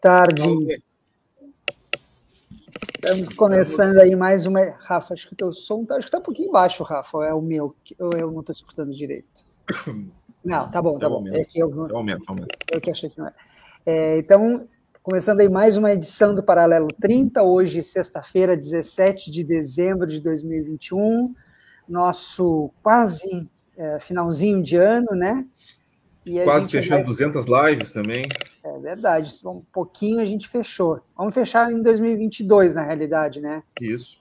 Tarde. Estamos começando aí mais uma. Rafa, acho que o teu som tá, que tá um pouquinho baixo, Rafa. É o meu, ou eu não estou escutando direito. Não, tá bom, tá é bom. É que eu, é aumento, aumento. Eu que achei que não é. é. Então, começando aí mais uma edição do Paralelo 30, hoje, sexta-feira, 17 de dezembro de 2021, nosso quase é, finalzinho de ano, né? Quase fechando vai... 200 lives também. É verdade, um pouquinho a gente fechou. Vamos fechar em 2022, na realidade, né? Isso.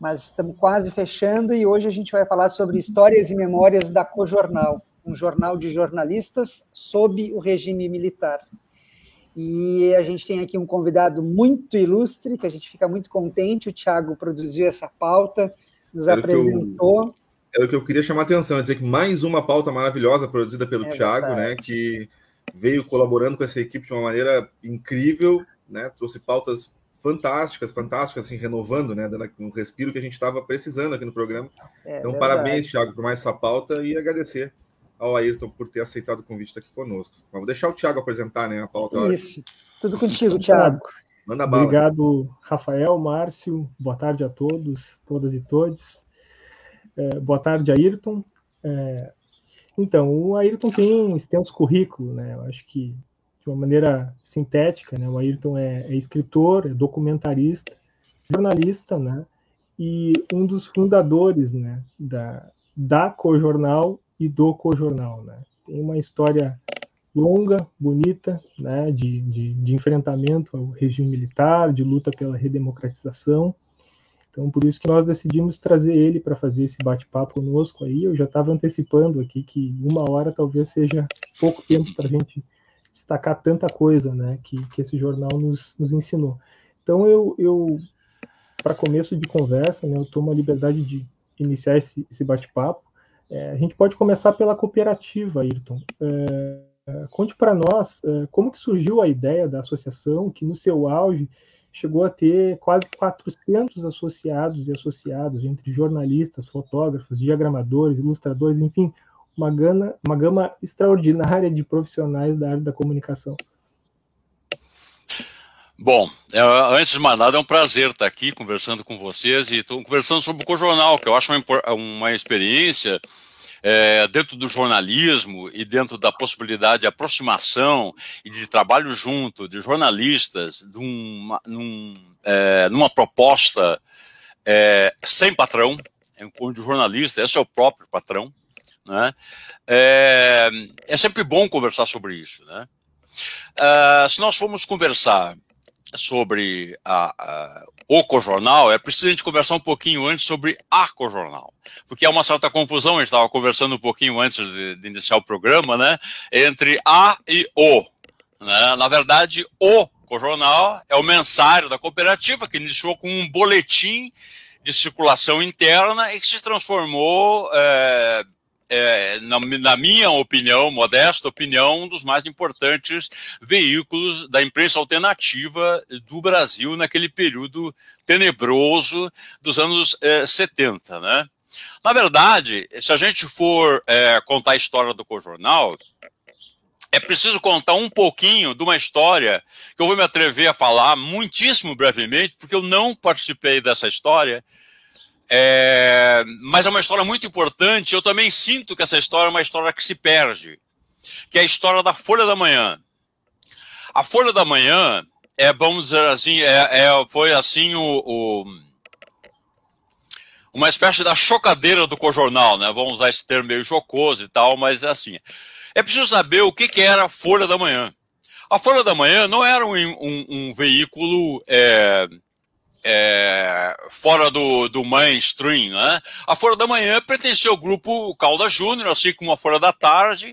Mas estamos quase fechando e hoje a gente vai falar sobre histórias e memórias da Cojornal, um jornal de jornalistas sob o regime militar. E a gente tem aqui um convidado muito ilustre, que a gente fica muito contente. O Thiago produziu essa pauta, nos Era apresentou era o que eu queria chamar a atenção, é dizer que mais uma pauta maravilhosa produzida pelo é Thiago, né, que veio colaborando com essa equipe de uma maneira incrível, né, trouxe pautas fantásticas, fantásticas, assim, renovando, né, dando um respiro que a gente estava precisando aqui no programa. É, então, verdade. parabéns, Thiago, por mais essa pauta e agradecer ao Ayrton por ter aceitado o convite estar aqui conosco. Mas vou deixar o Thiago apresentar, né, a pauta. Isso. Tudo contigo, Thiago. Manda bala. Obrigado, Rafael, Márcio. Boa tarde a todos, todas e todos. É, boa tarde, Ayrton. É, então, o Ayrton tem um extenso currículo, né? Eu acho que de uma maneira sintética, né? O Ayrton é, é escritor, é documentarista, jornalista, né? E um dos fundadores, né? Da, da Cojornal e do Cojornal, né? Tem uma história longa, bonita, né? De, de, de enfrentamento ao regime militar, de luta pela redemocratização então, por isso que nós decidimos trazer ele para fazer esse bate-papo conosco aí. Eu já estava antecipando aqui que uma hora talvez seja pouco tempo para a gente destacar tanta coisa, né, que, que esse jornal nos, nos ensinou. Então, eu, eu para começo de conversa, né, eu tomo a liberdade de iniciar esse, esse bate-papo. É, a gente pode começar pela cooperativa, Ayrton. É, conte para nós é, como que surgiu a ideia da associação, que no seu auge chegou a ter quase 400 associados e associados, entre jornalistas, fotógrafos, diagramadores, ilustradores, enfim, uma gama, uma gama extraordinária de profissionais da área da comunicação. Bom, é, antes de mais nada, é um prazer estar aqui conversando com vocês e estou conversando sobre o Cojornal, que eu acho uma, uma experiência é, dentro do jornalismo e dentro da possibilidade de aproximação e de trabalho junto de jornalistas numa, num, é, numa proposta é, sem patrão, onde o jornalista é seu próprio patrão, né? É, é sempre bom conversar sobre isso, né? Uh, se nós formos conversar sobre a, a, o cojornal, é preciso a gente conversar um pouquinho antes sobre a cojornal, porque há uma certa confusão, a gente estava conversando um pouquinho antes de, de, iniciar o programa, né, entre a e o. Né? Na verdade, o cojornal é o mensário da cooperativa, que iniciou com um boletim de circulação interna e que se transformou é, é, na, na, minha opinião, modesta opinião, um dos mais importantes veículos da imprensa alternativa do Brasil naquele período tenebroso dos anos é, 70, né? Na verdade, se a gente for é, contar a história do Cojornal, é preciso contar um pouquinho de uma história que eu vou me atrever a falar muitíssimo brevemente, porque eu não participei dessa história, é, mas é uma história muito importante. Eu também sinto que essa história é uma história que se perde, que é a história da Folha da Manhã. A Folha da Manhã é, vamos dizer assim, é, é foi assim o, o, uma espécie da chocadeira do cojornal, né? Vamos usar esse termo meio jocoso e tal, mas é assim. É preciso saber o que, que era a Folha da Manhã. A Folha da Manhã não era um, um, um veículo é, é, fora do, do mainstream, né? A Folha da Manhã pertencia ao grupo Calda Júnior, assim como a Folha da Tarde,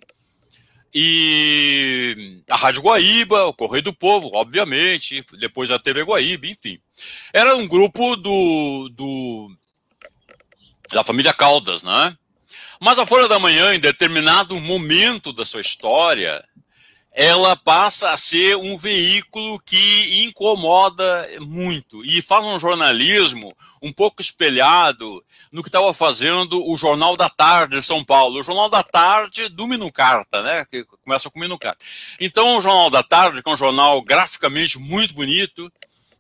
e a Rádio Guaíba, o Correio do Povo, obviamente, depois a TV Guaíba, enfim. Era um grupo do, do da família Caldas, né? Mas a Folha da Manhã, em determinado momento da sua história, ela passa a ser um veículo que incomoda muito. E faz um jornalismo um pouco espelhado no que estava fazendo o Jornal da Tarde de São Paulo, o Jornal da Tarde do Minucarta, né, que começa com Minucarta. Então, o Jornal da Tarde, que é um jornal graficamente muito bonito,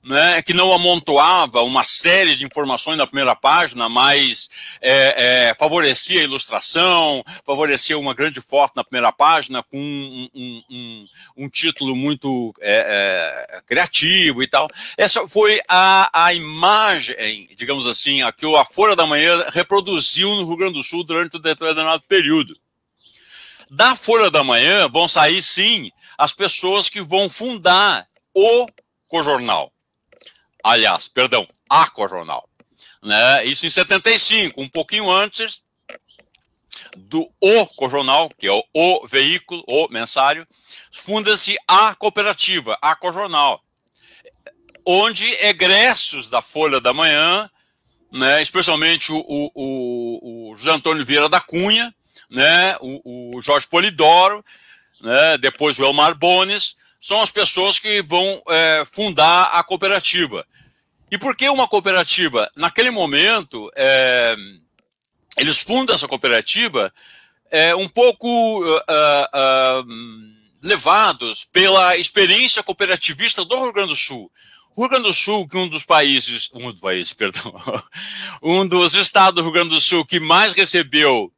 né, que não amontoava uma série de informações na primeira página, mas é, é, favorecia a ilustração, favorecia uma grande foto na primeira página com um, um, um, um título muito é, é criativo e tal. Essa foi a, a imagem, digamos assim, a que a Folha da Manhã reproduziu no Rio Grande do Sul durante um determinado período. Da Folha da Manhã vão sair, sim, as pessoas que vão fundar o Cojornal aliás, perdão, Aquajornal. Né? Isso em 75, um pouquinho antes do O Cojornal, que é o, o veículo, o mensário, funda-se a cooperativa, a Cojornal, onde egressos da Folha da Manhã, né, especialmente o, o, o, José Antônio Vieira da Cunha, né, o, o Jorge Polidoro, né, depois o Elmar Bones, são as pessoas que vão é, fundar a cooperativa. E por que uma cooperativa? Naquele momento, é, eles fundam essa cooperativa é, um pouco uh, uh, levados pela experiência cooperativista do Rio Grande do Sul. O Rio Grande do Sul, que é um dos países, um dos países, perdão, um dos estados do Rio Grande do Sul que mais recebeu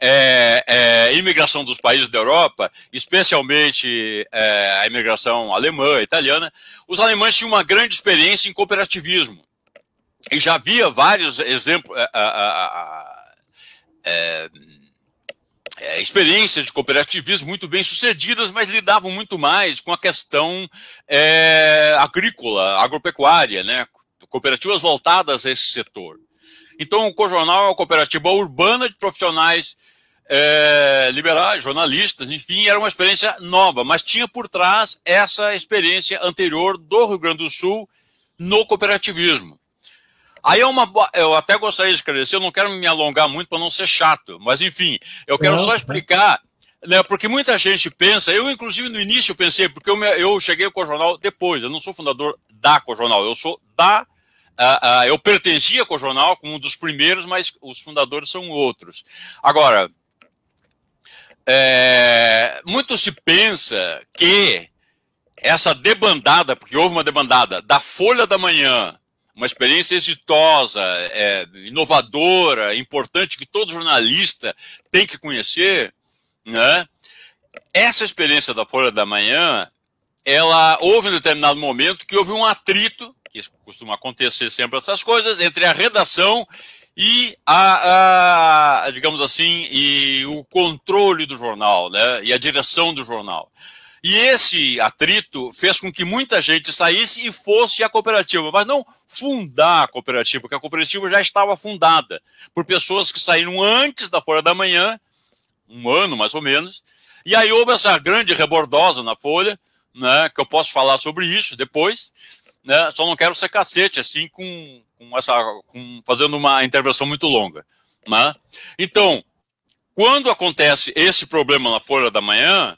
é, é, imigração dos países da Europa, especialmente é, a imigração alemã, italiana, os alemães tinham uma grande experiência em cooperativismo. E já havia vários exemplos, é, é, é, experiências de cooperativismo muito bem sucedidas, mas lidavam muito mais com a questão agrícola, agropecuária, né? cooperativas voltadas a esse setor. Então, o Cojornal é uma cooperativa urbana de profissionais é, liberais, jornalistas, enfim, era uma experiência nova, mas tinha por trás essa experiência anterior do Rio Grande do Sul no cooperativismo. Aí é uma. Eu até gostaria de esclarecer, eu não quero me alongar muito para não ser chato, mas enfim, eu quero não, só explicar, né, porque muita gente pensa, eu inclusive no início pensei, porque eu, eu cheguei com o jornal depois, eu não sou fundador da Cojornal, eu sou da Uh, uh, eu pertencia ao jornal como um dos primeiros, mas os fundadores são outros. Agora, é, muito se pensa que essa debandada, porque houve uma debandada da Folha da Manhã, uma experiência exitosa, é, inovadora, importante, que todo jornalista tem que conhecer, né? Essa experiência da Folha da Manhã, ela houve em determinado momento que houve um atrito que costuma acontecer sempre essas coisas, entre a redação e a, a, digamos assim, e o controle do jornal, né, e a direção do jornal. E esse atrito fez com que muita gente saísse e fosse a cooperativa, mas não fundar a cooperativa, porque a cooperativa já estava fundada por pessoas que saíram antes da Folha da Manhã, um ano mais ou menos, e aí houve essa grande rebordosa na Folha, né, que eu posso falar sobre isso depois, né? Só não quero ser cacete assim com, com essa, com, fazendo uma intervenção muito longa, né? Então, quando acontece esse problema na Folha da Manhã,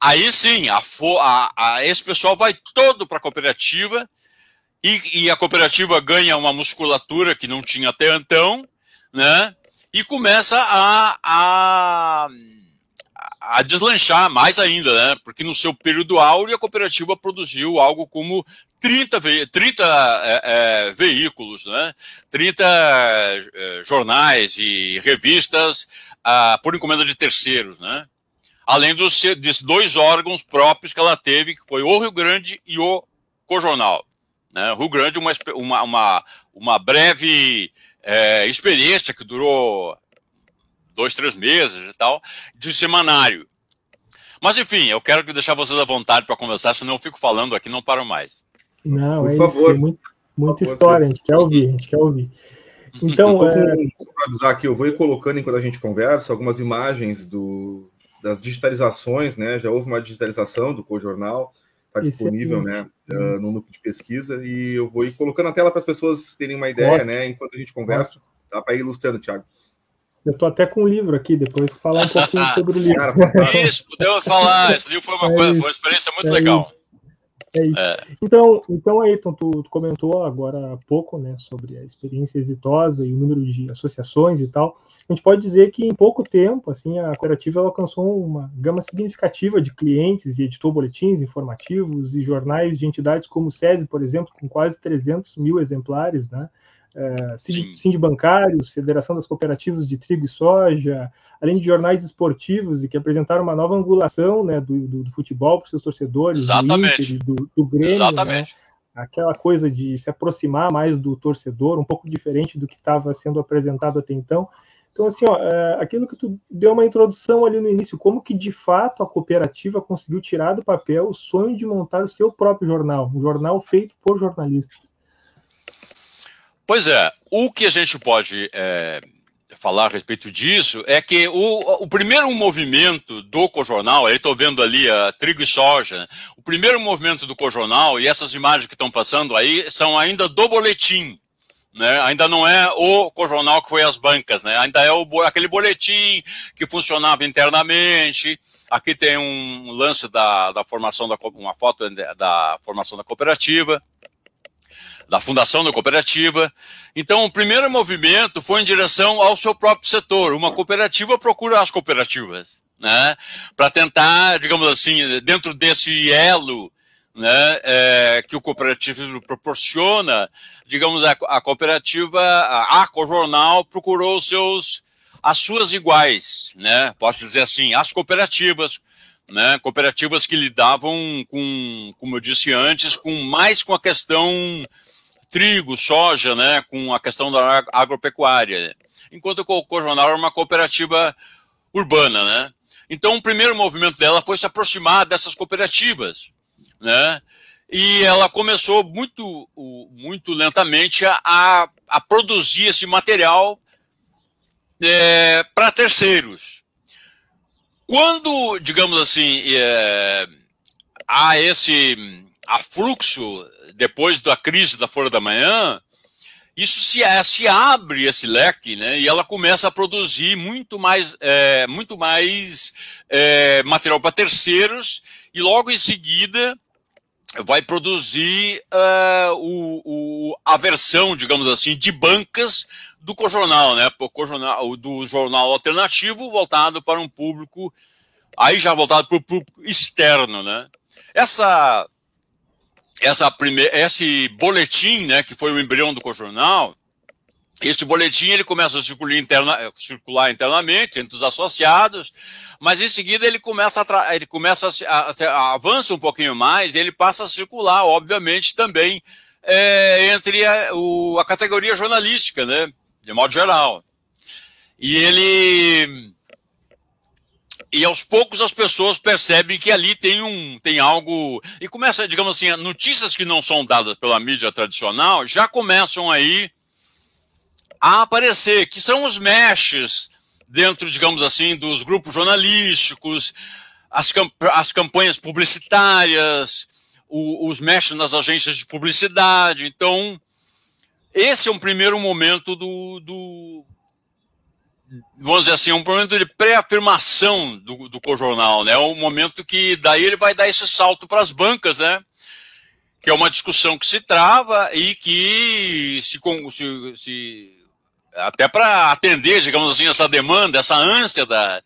aí sim, a, a, a esse pessoal vai todo para a cooperativa e, e, a cooperativa ganha uma musculatura que não tinha até então, né? E começa a, a a deslanchar mais ainda, né? Porque no seu período áureo a cooperativa produziu algo como 30, ve 30 é, é, veículos, né? 30 é, jornais e revistas ah, por encomenda de terceiros, né? Além dos, dos dois órgãos próprios que ela teve, que foi o Rio Grande e o Cojornal. Né? Rio Grande, uma, uma, uma, uma breve é, experiência que durou dois, três meses e tal, de semanário. Mas enfim, eu quero deixar vocês à vontade para conversar, senão eu fico falando aqui não paro mais. Não, Por é favor. isso, muito, muita história, a gente quer ouvir, a gente quer ouvir. Então, eu é... avisar aqui, eu vou ir colocando enquanto a gente conversa algumas imagens do, das digitalizações, né? Já houve uma digitalização do Co-Jornal, está disponível, né, uh, no núcleo de pesquisa, e eu vou ir colocando na tela para as pessoas terem uma ideia, né, enquanto a gente conversa, dá para ir ilustrando, Thiago. Eu estou até com um livro aqui, depois falar um pouquinho sobre o livro. Isso, podemos falar. Esse livro foi uma, é coisa, foi uma experiência muito é legal. Isso. É isso. É. Então, então, Ayrton, tu, tu, comentou agora há pouco né, sobre a experiência exitosa e o número de associações e tal. A gente pode dizer que em pouco tempo, assim, a cooperativa alcançou uma gama significativa de clientes e editou boletins informativos e jornais de entidades como o SESI, por exemplo, com quase 300 mil exemplares, né? É, Bancários, Federação das Cooperativas de Trigo e Soja, além de jornais esportivos e que apresentaram uma nova angulação né, do, do, do futebol para os seus torcedores, Exatamente. do, Inter, do, do Grêmio, né? Exatamente. Né? aquela coisa de se aproximar mais do torcedor, um pouco diferente do que estava sendo apresentado até então. Então, assim, ó, é, aquilo que tu deu uma introdução ali no início, como que de fato a cooperativa conseguiu tirar do papel o sonho de montar o seu próprio jornal, um jornal feito por jornalistas. Pois é, o que a gente pode é, falar a respeito disso é que o, o primeiro movimento do Cojornal, eu estou vendo ali a trigo e soja, né? o primeiro movimento do Cojornal, e essas imagens que estão passando aí, são ainda do boletim. Né? Ainda não é o Cojornal que foi às bancas, né? ainda é o, aquele boletim que funcionava internamente. Aqui tem um lance da, da formação da uma foto da formação da cooperativa da fundação da cooperativa. Então, o primeiro movimento foi em direção ao seu próprio setor. Uma cooperativa procura as cooperativas, né? Para tentar, digamos assim, dentro desse elo né, é, que o cooperativismo proporciona, digamos, a, a cooperativa, a, a Cojornal procurou seus, as suas iguais, né? Posso dizer assim, as cooperativas, né? Cooperativas que lidavam com, como eu disse antes, com mais com a questão trigo, soja, né, com a questão da agropecuária, enquanto o Cojonal era uma cooperativa urbana, né? Então, o primeiro movimento dela foi se aproximar dessas cooperativas, né? E ela começou muito, muito lentamente a, a produzir esse material é, para terceiros. Quando, digamos assim, é, há esse afluxo depois da crise da Folha da Manhã, isso se, é, se abre esse leque, né? E ela começa a produzir muito mais, é, muito mais é, material para terceiros e logo em seguida vai produzir uh, o, o, a versão, digamos assim, de bancas do cojornal, né? O do jornal alternativo voltado para um público, aí já voltado para o público externo, né? Essa essa primeira, esse boletim, né, que foi o embrião do Cojornal, esse boletim ele começa a circular, interna, circular internamente entre os associados, mas em seguida ele começa a, ele começa a, a, avança um pouquinho mais, ele passa a circular, obviamente, também é, entre a, o, a categoria jornalística, né, de modo geral. E ele e aos poucos as pessoas percebem que ali tem um tem algo. E começa digamos assim notícias que não são dadas pela mídia tradicional já começam aí a aparecer que são os meshes dentro digamos assim dos grupos jornalísticos as, camp as campanhas publicitárias o, os meshes nas agências de publicidade. Então esse é um primeiro momento do, do vamos dizer assim, um momento de pré-afirmação do, do cojornal, né? Um momento que daí ele vai dar esse salto para as bancas, né? Que é uma discussão que se trava e que se, se, se até para atender, digamos assim, essa demanda, essa ânsia da,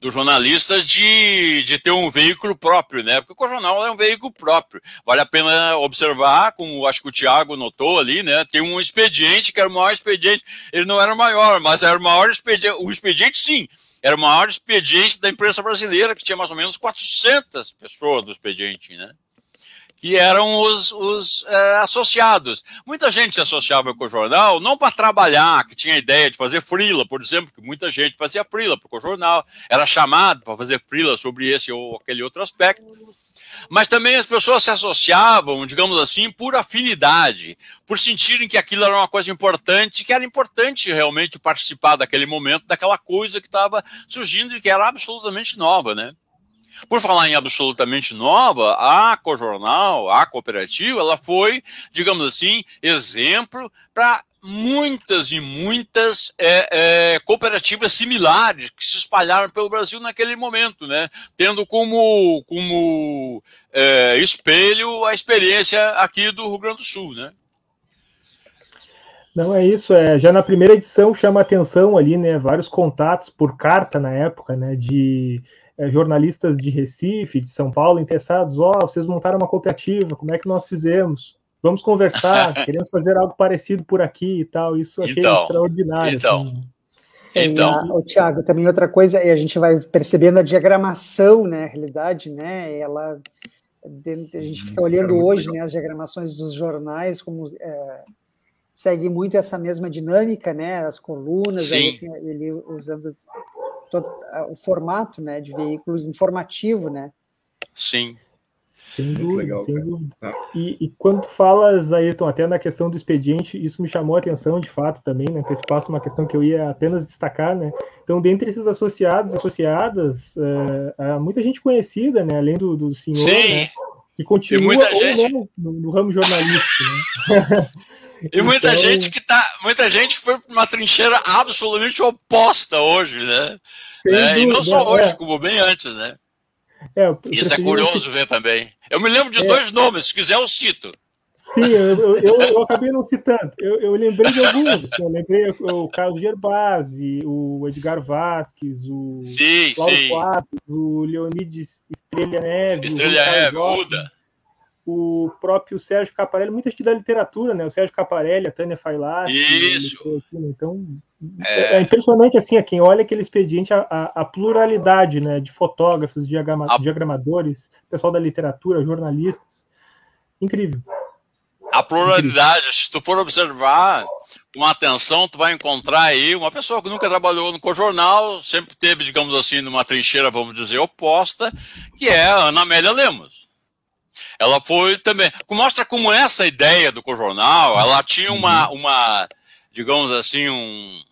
dos jornalistas de, de ter um veículo próprio, né? Porque o jornal é um veículo próprio. Vale a pena observar, como acho que o Tiago notou ali, né? Tem um expediente que era o maior expediente. Ele não era o maior, mas era o maior expediente. O expediente, sim, era o maior expediente da imprensa brasileira, que tinha mais ou menos 400 pessoas no expediente, né? Que eram os, os é, associados. Muita gente se associava com o jornal não para trabalhar, que tinha ideia de fazer frila, por exemplo, que muita gente fazia frila para o jornal, era chamado para fazer frila sobre esse ou aquele outro aspecto. Mas também as pessoas se associavam, digamos assim, por afinidade, por sentirem que aquilo era uma coisa importante, que era importante realmente participar daquele momento, daquela coisa que estava surgindo e que era absolutamente nova, né? Por falar em absolutamente nova, a Cojornal, a cooperativa, ela foi, digamos assim, exemplo para muitas e muitas é, é, cooperativas similares que se espalharam pelo Brasil naquele momento, né? tendo como, como é, espelho a experiência aqui do Rio Grande do Sul. Né? Não, é isso. É, já na primeira edição chama atenção ali, né? Vários contatos por carta na época, né? De é, jornalistas de Recife, de São Paulo, interessados. Ó, oh, vocês montaram uma cooperativa, como é que nós fizemos? vamos conversar, queremos fazer algo parecido por aqui e tal. Isso achei então, extraordinário. Então, assim. então. o Tiago, também outra coisa, e a gente vai percebendo a diagramação, né, a realidade, né, ela, a gente fica uhum. olhando hoje, né, as diagramações dos jornais, como é, segue muito essa mesma dinâmica, né, as colunas, aí, assim, ele usando o formato, né, de veículo informativo, né. Sim. Sem dúvida, legal, sem dúvida. Ah. E, e, quando falas, Ayrton, até na questão do expediente, isso me chamou a atenção de fato também, né? Que esse passo é uma questão que eu ia apenas destacar, né? Então, dentre esses associados, associadas, é, há muita gente conhecida, né? Além do, do senhor, Sim. né? Que continua muita gente... no, no, ramo jornalístico, né? E muita então... gente que tá, muita gente que foi para uma trincheira absolutamente oposta hoje, né? né? e não só hoje, é. como bem antes, né? É, Isso é curioso ver também. Eu me lembro de é. dois nomes, se quiser eu cito. Sim, eu, eu, eu acabei não citando. Eu, eu lembrei de alguns. Eu lembrei o Carlos Gerbasi, o Edgar Vasques, o sim, Paulo sim. Quadros, o Leonides Estrela Neves, Estrela Neves, Uda. O próprio Sérgio Caparelli, muita gente da literatura, né? O Sérgio Caparelli, a Tânia Failat. Isso. Então, é. é, impressionante assim, a quem olha aquele expediente, a, a, a pluralidade né, de fotógrafos, diagrama, a... diagramadores, pessoal da literatura, jornalistas. Incrível. A pluralidade, Incrível. se tu for observar com atenção, tu vai encontrar aí uma pessoa que nunca trabalhou no jornal, sempre teve, digamos assim, numa trincheira, vamos dizer, oposta, que é a Ana Amélia Lemos. Ela foi também. Mostra como essa ideia do jornal, ela tinha uma, uhum. uma digamos assim, um,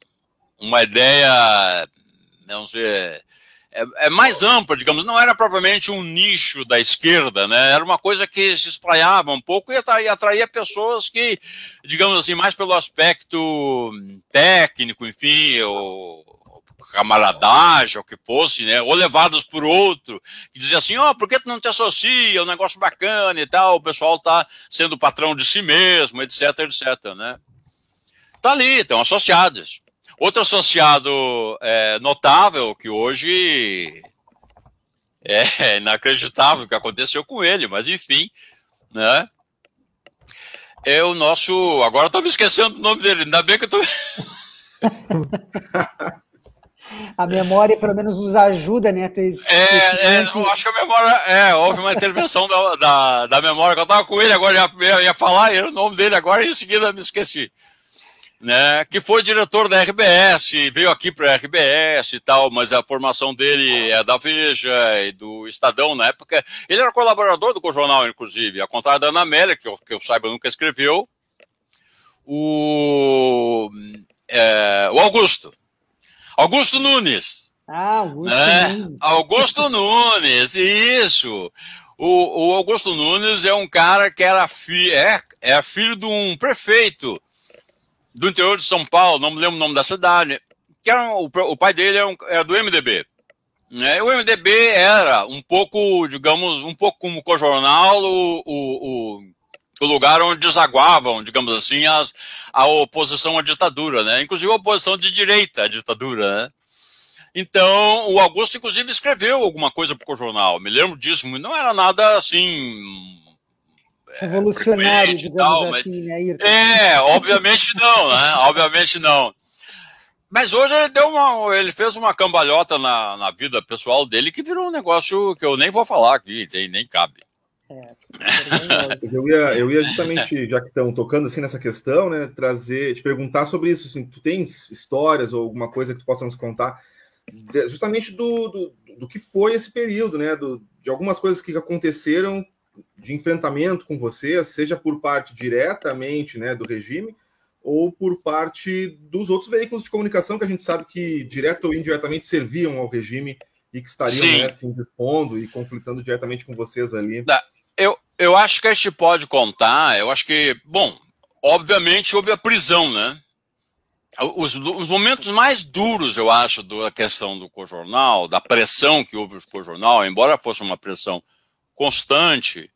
uma ideia, não sei, é, é, mais ampla, digamos, não era propriamente um nicho da esquerda, né? Era uma coisa que se espraiava um pouco e atraía, atraía pessoas que, digamos assim, mais pelo aspecto técnico, enfim, ou camaradagem, ou que fosse, né? Ou levados por outro, que dizia assim, ó, oh, por que tu não te associa? É um negócio bacana e tal, o pessoal tá sendo patrão de si mesmo, etc, etc, né? Tá ali, estão associados. Outro associado é, notável que hoje é inacreditável o que aconteceu com ele, mas enfim, né? É o nosso. Agora estou me esquecendo do nome dele, ainda bem que eu tô. a memória, pelo menos, nos ajuda, né? Ter esse, é, é eu acho que a memória. É, houve uma intervenção da, da, da memória, que eu estava com ele agora, ia, ia falar, era o nome dele agora e em seguida me esqueci né, que foi diretor da RBS, veio aqui para a RBS e tal, mas a formação dele é da Veja e do Estadão na época. Ele era colaborador do jornal, inclusive, ao contrário da Ana Amélia, que eu, que eu saiba nunca escreveu. O, é, o Augusto. Augusto Nunes. Ah, Augusto né? Nunes. Augusto Nunes, isso. O, o, Augusto Nunes é um cara que era fi, é, é filho de um prefeito do interior de São Paulo, não me lembro o nome da cidade, que era o, o pai dele era, um, era do MDB. Né? O MDB era um pouco, digamos, um pouco como o jornal, o, o, o, lugar onde desaguavam, digamos assim, as, a oposição à ditadura, né? Inclusive a oposição de direita à ditadura, né? Então, o Augusto, inclusive, escreveu alguma coisa para o jornal. Me lembro disso, não era nada assim revolucionário, digamos tal, assim, né, Ayrton? É, obviamente não, né? Obviamente não. Mas hoje ele deu uma, ele fez uma cambalhota na, na vida pessoal dele que virou um negócio que eu nem vou falar aqui, nem cabe. É, eu, ia, eu ia justamente, já que estão tocando assim nessa questão, né, trazer, te perguntar sobre isso. Assim, tu tens histórias ou alguma coisa que tu possa nos contar, justamente do, do, do que foi esse período, né, do, de algumas coisas que aconteceram de enfrentamento com você, seja por parte diretamente né, do regime ou por parte dos outros veículos de comunicação que a gente sabe que direto ou indiretamente serviam ao regime e que estariam né, assim, respondo e conflitando diretamente com vocês ali. Eu, eu acho que a gente pode contar, eu acho que, bom, obviamente houve a prisão, né? os, os, momentos mais duros, eu acho, da questão do cojornal, da pressão que houve no cojornal, embora fosse uma pressão constante,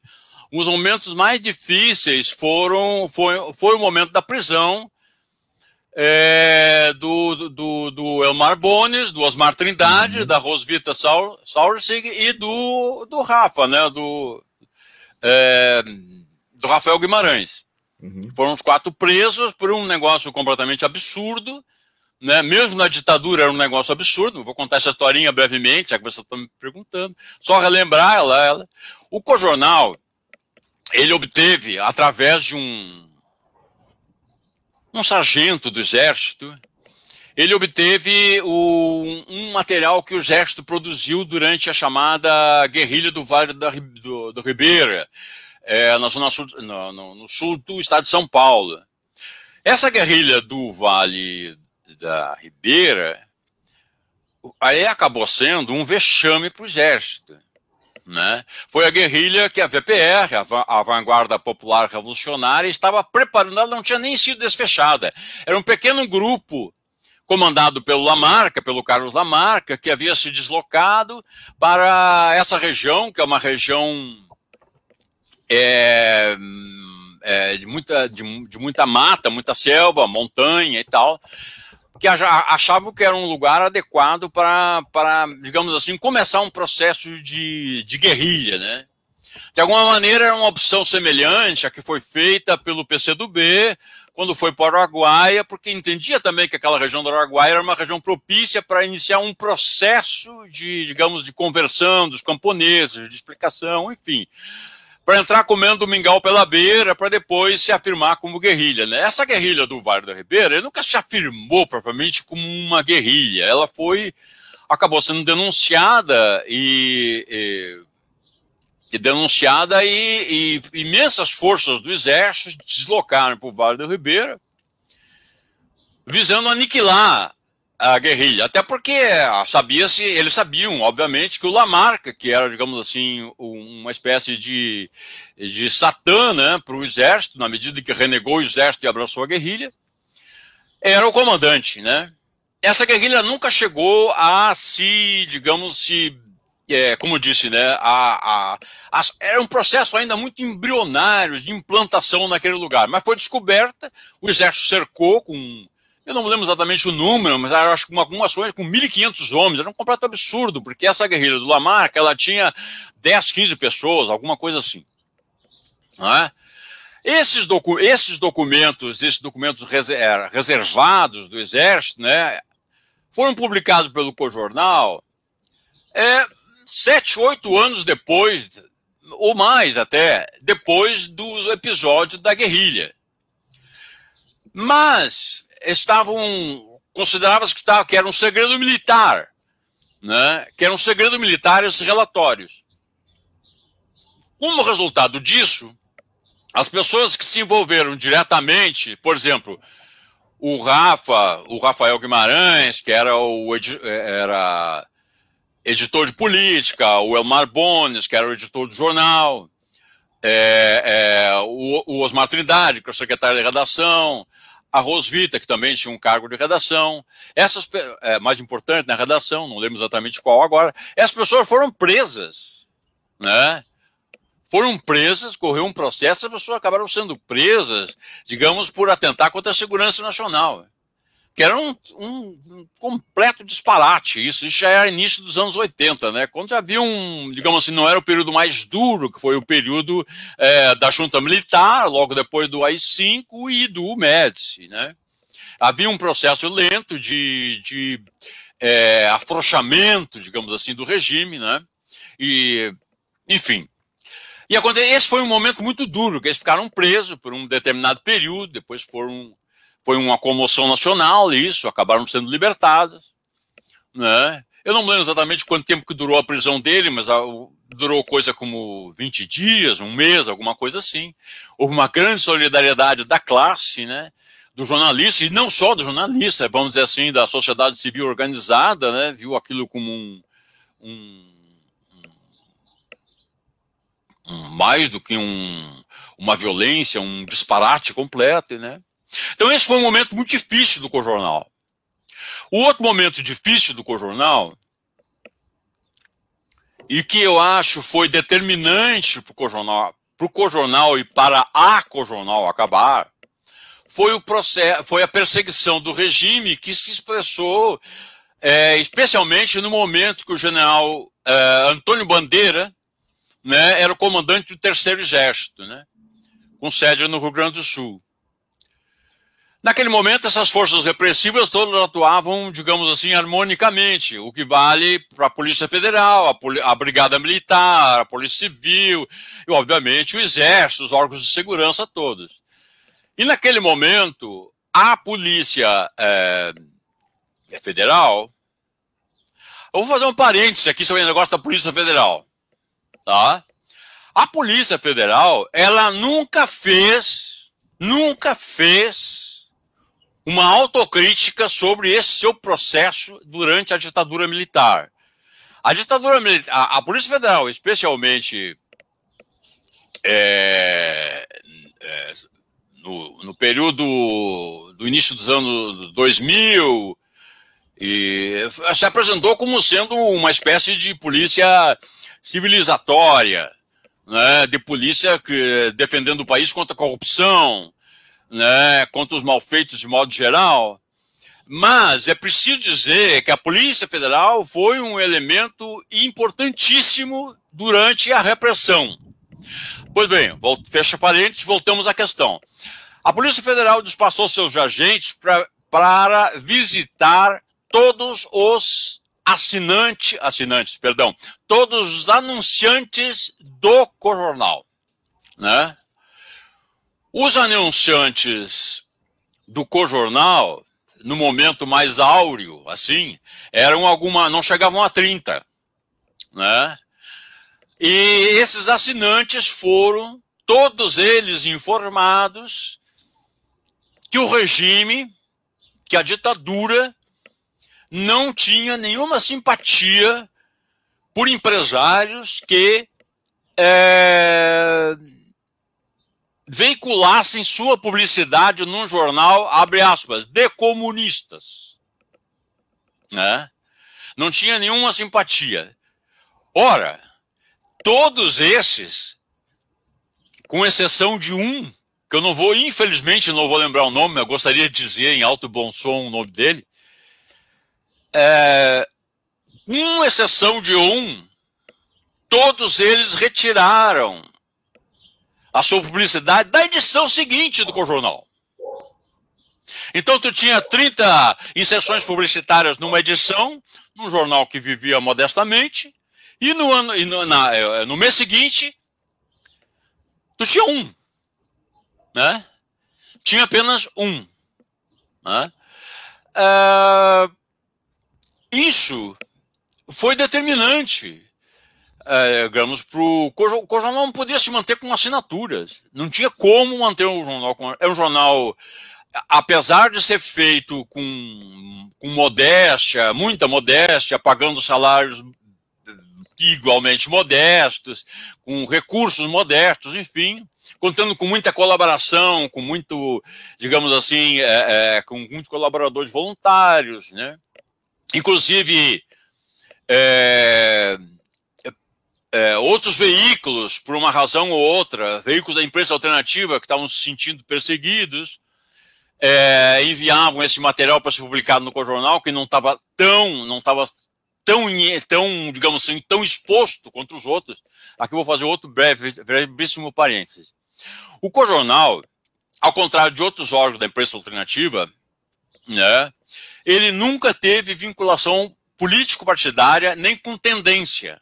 os momentos mais difíceis foram foi, foi o momento da prisão é, do, do, do, Elmar Bones, do Osmar Trindade, uhum. da Rosvita Sauersig e do, do Rafa, né, do, é, do Rafael Guimarães. Uhum. Foram os quatro presos por um negócio completamente absurdo, né? Mesmo na ditadura era um negócio absurdo. Vou contar essa historinha brevemente, já que você está me perguntando. Só relembrar ela, ela. O Cojornal, ele obteve, através de um, um sargento do exército, ele obteve o, um material que o exército produziu durante a chamada guerrilha do Vale da, do, do Ribeira, é, na zona sul, no, no, no, sul do estado de São Paulo. Essa guerrilha do Vale da Ribeira aí acabou sendo um vexame para o exército. Né? Foi a guerrilha que a VPR, a Vanguarda Popular Revolucionária, estava preparando, ela não tinha nem sido desfechada. Era um pequeno grupo comandado pelo Lamarca, pelo Carlos Lamarca, que havia se deslocado para essa região, que é uma região é, é, de, muita, de, de, muita mata, muita selva, montanha e tal, que achavam que era um lugar adequado para, digamos assim, começar um processo de, de guerrilha, né? De alguma maneira era uma opção semelhante à que foi feita pelo PCdoB quando foi para o Araguaia, porque entendia também que aquela região do Araguaia era uma região propícia para iniciar um processo de, digamos, de conversão dos camponeses, de explicação, enfim para entrar comendo mingau pela beira, para depois se afirmar como guerrilha. Né? Essa guerrilha do Vale da Ribeira nunca se afirmou propriamente como uma guerrilha. Ela foi, acabou sendo denunciada e, e, e denunciada e, e, imensas forças do exército deslocaram para o Vale da Ribeira, visando aniquilar a guerrilha. Até porque sabia-se, eles sabiam, obviamente, que o Lamarca, que era, digamos assim, uma espécie de, de satã né, para o exército, na medida que renegou o exército e abraçou a guerrilha, era o comandante. Né? Essa guerrilha nunca chegou a se, digamos, se. É, como disse, né, a, a, a, era um processo ainda muito embrionário de implantação naquele lugar, mas foi descoberta, o exército cercou com eu não lembro exatamente o número, mas eu acho que algumas ações com 1.500 homens, era um completo absurdo, porque essa guerrilha do Lamarck, ela tinha 10, 15 pessoas, alguma coisa assim. É? Esses, docu esses, documentos, esses documentos é, reservados do Exército, né, foram publicados pelo Cojornal é, sete, oito anos depois, ou mais até, depois do episódio da guerrilha. Mas estavam considerava-se que, que era um segredo militar, né? que era um segredo militar esses relatórios. Como resultado disso, as pessoas que se envolveram diretamente, por exemplo, o Rafa, o Rafael Guimarães, que era o era editor de política, o Elmar Bones, que era o editor do jornal, é, é, o, o Osmar Trindade, que é o secretário de redação, a Rosvita, que também tinha um cargo de redação, essas, é, mais importante na redação, não lembro exatamente qual agora, essas pessoas foram presas, né? Foram presas, correu um processo, as pessoas acabaram sendo presas, digamos, por atentar contra a segurança nacional que era um, um, um, completo disparate. Isso, isso já era início dos anos 80, né? Quando já havia um, digamos assim, não era o período mais duro, que foi o período é, da junta militar, logo depois do AI-5 e do Médici, né? Havia um processo lento de, de é, afrouxamento, digamos assim, do regime, né? E, enfim, e esse foi um momento muito duro, que eles ficaram presos por um determinado período, depois foram foi uma comoção nacional, isso, acabaram sendo libertados. Né? Eu não lembro exatamente quanto tempo que durou a prisão dele, mas a, durou coisa como 20 dias, um mês, alguma coisa assim. Houve uma grande solidariedade da classe, né? do jornalista, e não só do jornalista, vamos dizer assim, da sociedade civil organizada, né? viu aquilo como um, um, um mais do que um, uma violência, um disparate completo, né? Então, esse foi um momento muito difícil do Cojornal. O outro momento difícil do Cojornal, e que eu acho foi determinante para o Cojornal, Cojornal e para a Cojornal acabar, foi, o processo, foi a perseguição do regime que se expressou é, especialmente no momento que o general é, Antônio Bandeira né, era o comandante do Terceiro Exército, né, com sede no Rio Grande do Sul. Naquele momento, essas forças repressivas todas atuavam, digamos assim, harmonicamente, o que vale para a Polícia Federal, a, Poli a, Brigada Militar, a Polícia Civil e, obviamente, o Exército, os órgãos de segurança todos. E naquele momento, a Polícia é, Federal. Eu vou fazer um parêntese aqui sobre o negócio da Polícia Federal. Tá? A Polícia Federal, ela nunca fez, nunca fez uma autocrítica sobre esse seu processo durante a ditadura militar. A ditadura militar, a, a Polícia Federal, especialmente é, é, no, no, período do início dos anos 2000, e se apresentou como sendo uma espécie de polícia civilizatória, né, de polícia que, defendendo o país contra a corrupção, né, contra os malfeitos de modo geral. Mas é preciso dizer que a Polícia Federal foi um elemento importantíssimo durante a repressão. Pois bem, fecha parênteses, voltamos à questão. A Polícia Federal despassou seus agentes pra, para visitar todos os assinantes, assinantes, perdão, todos os anunciantes do jornal, né? Os anunciantes do Cojornal, no momento mais áureo, assim, eram alguma, não chegavam a 30, né? E esses assinantes foram todos eles informados que o regime, que a ditadura não tinha nenhuma simpatia por empresários que é, veiculassem sua publicidade num jornal, abre aspas, de comunistas. Né? Não tinha nenhuma simpatia. Ora, todos esses, com exceção de um, que eu não vou, infelizmente, não vou lembrar o nome, eu gostaria de dizer em alto bom som o nome dele, é, com exceção de um, todos eles retiraram a sua publicidade da edição seguinte do Corjornal. Então tu tinha 30 inserções publicitárias numa edição, num jornal que vivia modestamente, e no, ano, e no, na, eh, no mês seguinte, tu tinha um. Né? Tinha apenas um. Né? Uh, isso foi determinante é, digamos, para o jornal não podia se manter com assinaturas. Não tinha como manter um jornal. Com, é um jornal, apesar de ser feito com, com modéstia, muita modéstia, pagando salários igualmente modestos, com recursos modestos, enfim, contando com muita colaboração, com muito, digamos assim, é, é, com muitos colaboradores voluntários, né? Inclusive, é, é, outros veículos, por uma razão ou outra, veículos da imprensa alternativa que estavam se sentindo perseguidos, é, enviavam esse material para ser publicado no Cojornal, que não estava tão, não estava tão, tão, digamos assim, tão exposto contra os outros. Aqui eu vou fazer outro breve, brevíssimo parênteses. O Cojornal, ao contrário de outros órgãos da imprensa alternativa, né, ele nunca teve vinculação político-partidária nem com tendência.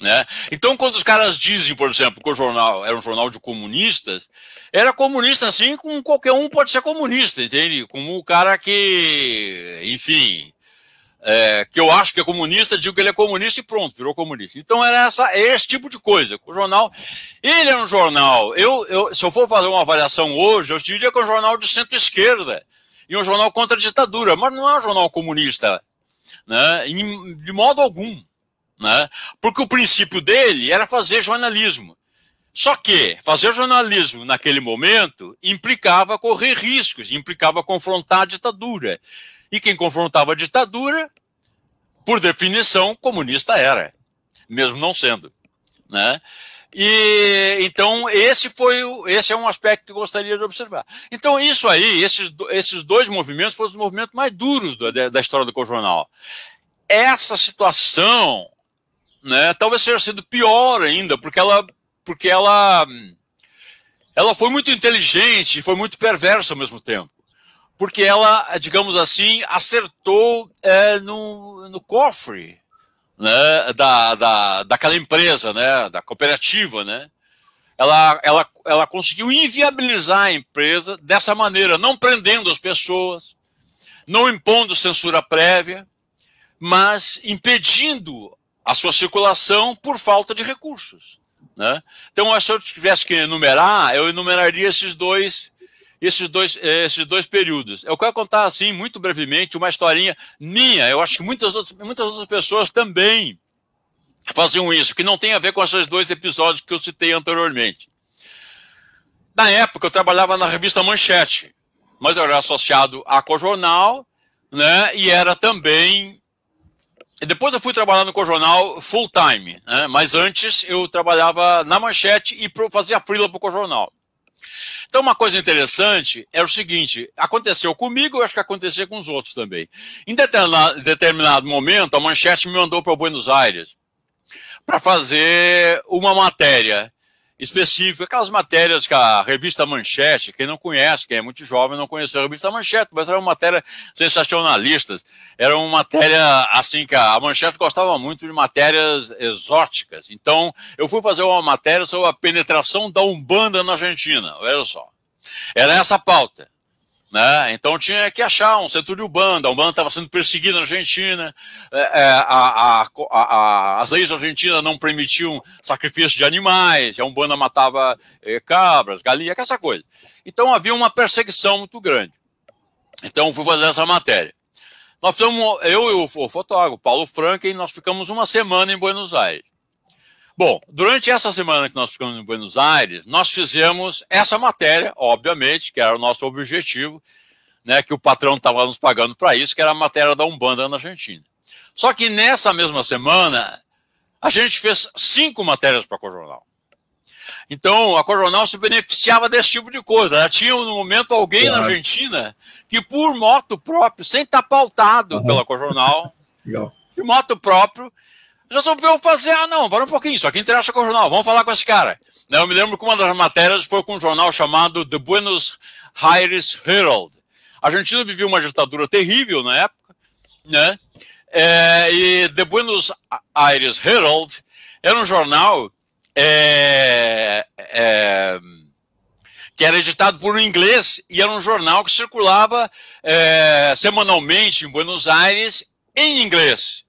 Né? Então, quando os caras dizem, por exemplo, que o jornal era um jornal de comunistas, era comunista assim como qualquer um pode ser comunista, entende? Como o cara que, enfim, é, que eu acho que é comunista, digo que ele é comunista e pronto, virou comunista. Então era essa, é esse tipo de coisa. O jornal, ele é um jornal. Eu, eu, se eu for fazer uma avaliação hoje, eu diria que é um jornal de centro-esquerda e um jornal contra a ditadura, mas não é um jornal comunista, né? de modo algum né? Porque o princípio dele era fazer jornalismo. Só que fazer jornalismo naquele momento implicava correr riscos, implicava confrontar a ditadura. E quem confrontava a ditadura, por definição, comunista era, mesmo não sendo. Né? E então esse foi esse é um aspecto que eu gostaria de observar. Então isso aí, esses, esses dois movimentos foram os movimentos mais duros da, da história do Cojonal. Essa situação, né, talvez tenha sido pior ainda, porque ela porque ela, ela foi muito inteligente e foi muito perversa ao mesmo tempo. Porque ela, digamos assim, acertou é, no, no cofre né, da, da, daquela empresa, né, da cooperativa, né? Ela, ela, ela conseguiu inviabilizar a empresa dessa maneira, não prendendo as pessoas, não impondo censura prévia, mas impedindo a sua circulação por falta de recursos. Né? Então, se eu tivesse que enumerar, eu enumeraria esses dois, esses dois, eh, esses dois períodos. Eu quero contar, assim, muito brevemente, uma historinha minha. Eu acho que muitas outras, muitas outras pessoas também faziam isso, que não tem a ver com esses dois episódios que eu citei anteriormente. Na época, eu trabalhava na revista Manchete, mas eu era associado à Cojornal, né, e era também depois eu fui trabalhar no Cojornal full time, né? mas antes eu trabalhava na manchete e fazia frila para o Cojornal. Então, uma coisa interessante é o seguinte: aconteceu comigo, eu acho que aconteceu com os outros também. Em determinado, determinado momento, a manchete me mandou para Buenos Aires para fazer uma matéria específico, aquelas matérias que a revista Manchete, quem não conhece, quem é muito jovem, não conheceu a revista Manchete, mas era uma matéria sensacionalistas, era uma matéria assim que a Manchete gostava muito de matérias exóticas. Então, eu fui fazer uma matéria sobre a penetração da Umbanda na Argentina, olha só. Era essa a pauta. Né? Então tinha que achar um centro de Ubanda. A Umbanda estava sendo perseguida na Argentina, é, é, a, a, a, as leis argentinas não permitiam sacrifício de animais, a Umbanda matava é, cabras, galinhas, essa coisa. Então havia uma perseguição muito grande. Então fui fazer essa matéria. Nós fizemos, eu e o fotógrafo Paulo Franken, nós ficamos uma semana em Buenos Aires. Bom, durante essa semana que nós ficamos em Buenos Aires, nós fizemos essa matéria, obviamente, que era o nosso objetivo, né, que o patrão estava nos pagando para isso, que era a matéria da Umbanda na Argentina. Só que nessa mesma semana, a gente fez cinco matérias para a Cojornal. Então, a Cojornal se beneficiava desse tipo de coisa. Ela tinha, no momento, alguém na Argentina que, por moto próprio, sem estar pautado uhum. pela Cojornal, de moto próprio, resolveu fazer, ah, não, para um pouquinho, isso aqui interessa com o jornal, vamos falar com esse cara. Né, eu me lembro que uma das matérias foi com um jornal chamado The Buenos Aires Herald. A Argentina vivia uma ditadura terrível na época, né? É, e The Buenos Aires Herald era um jornal é, é, que era editado por um inglês e era um jornal que circulava é, semanalmente em Buenos Aires em inglês,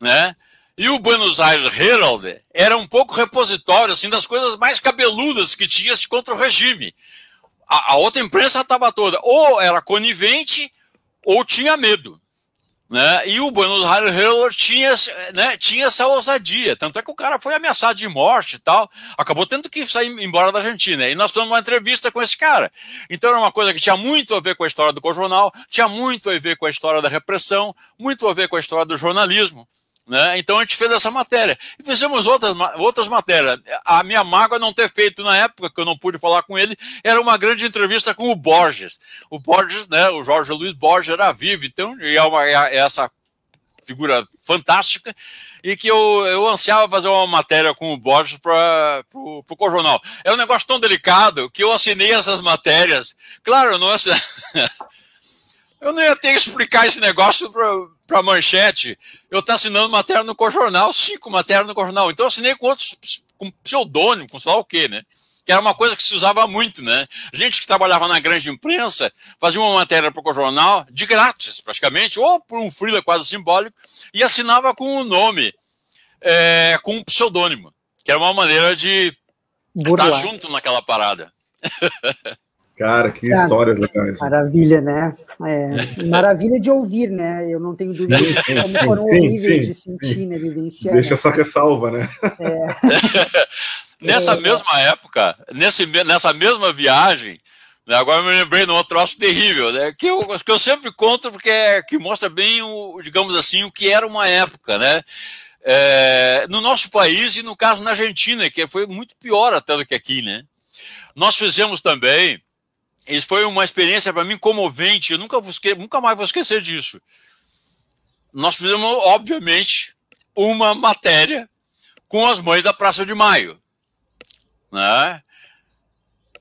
né? E o Buenos Aires Herald era um pouco repositório assim das coisas mais cabeludas que tinha contra o regime. A, a outra imprensa estava toda ou era conivente ou tinha medo. Né? E o Buenos Aires Herald tinha, né, tinha essa ousadia. Tanto é que o cara foi ameaçado de morte e tal. Acabou tendo que sair embora da Argentina. E nós fizemos uma entrevista com esse cara. Então era uma coisa que tinha muito a ver com a história do jornal, tinha muito a ver com a história da repressão, muito a ver com a história do jornalismo. Né? Então a gente fez essa matéria. E fizemos outras, outras matérias. A minha mágoa não ter feito na época, que eu não pude falar com ele, era uma grande entrevista com o Borges. O Borges, né, o Jorge Luiz Borges era vivo, então, e é, uma, é essa figura fantástica, e que eu, eu ansiava fazer uma matéria com o Borges para o Corjornal. É um negócio tão delicado que eu assinei essas matérias. Claro, não assinei... eu não ia ter que explicar esse negócio para para manchete, eu estou assinando matéria no Corjornal, cinco matérias no Corjornal. Então eu assinei com outros, com pseudônimo, com sei lá o quê, né? Que era uma coisa que se usava muito, né? Gente que trabalhava na grande imprensa fazia uma matéria para o Corjornal de grátis, praticamente, ou por um freela quase simbólico, e assinava com o um nome, é, com um pseudônimo, que era uma maneira de estar junto naquela parada. Cara, que Cara, histórias legais. Maravilha, né? É, maravilha de ouvir, né? Eu não tenho dúvida de como foram sim, horríveis sim, de sentir, sim. né? Vivenciar. Deixa né? essa ressalva, né? É. nessa é, mesma época, nesse, nessa mesma viagem, né, agora eu me lembrei de um outro troço terrível, né, que, eu, que eu sempre conto porque é, que mostra bem, o, digamos assim, o que era uma época, né? É, no nosso país e no caso na Argentina, que foi muito pior até do que aqui, né? Nós fizemos também, isso foi uma experiência para mim comovente, eu nunca, busquei, nunca mais vou esquecer disso. Nós fizemos, obviamente, uma matéria com as mães da Praça de Maio, né?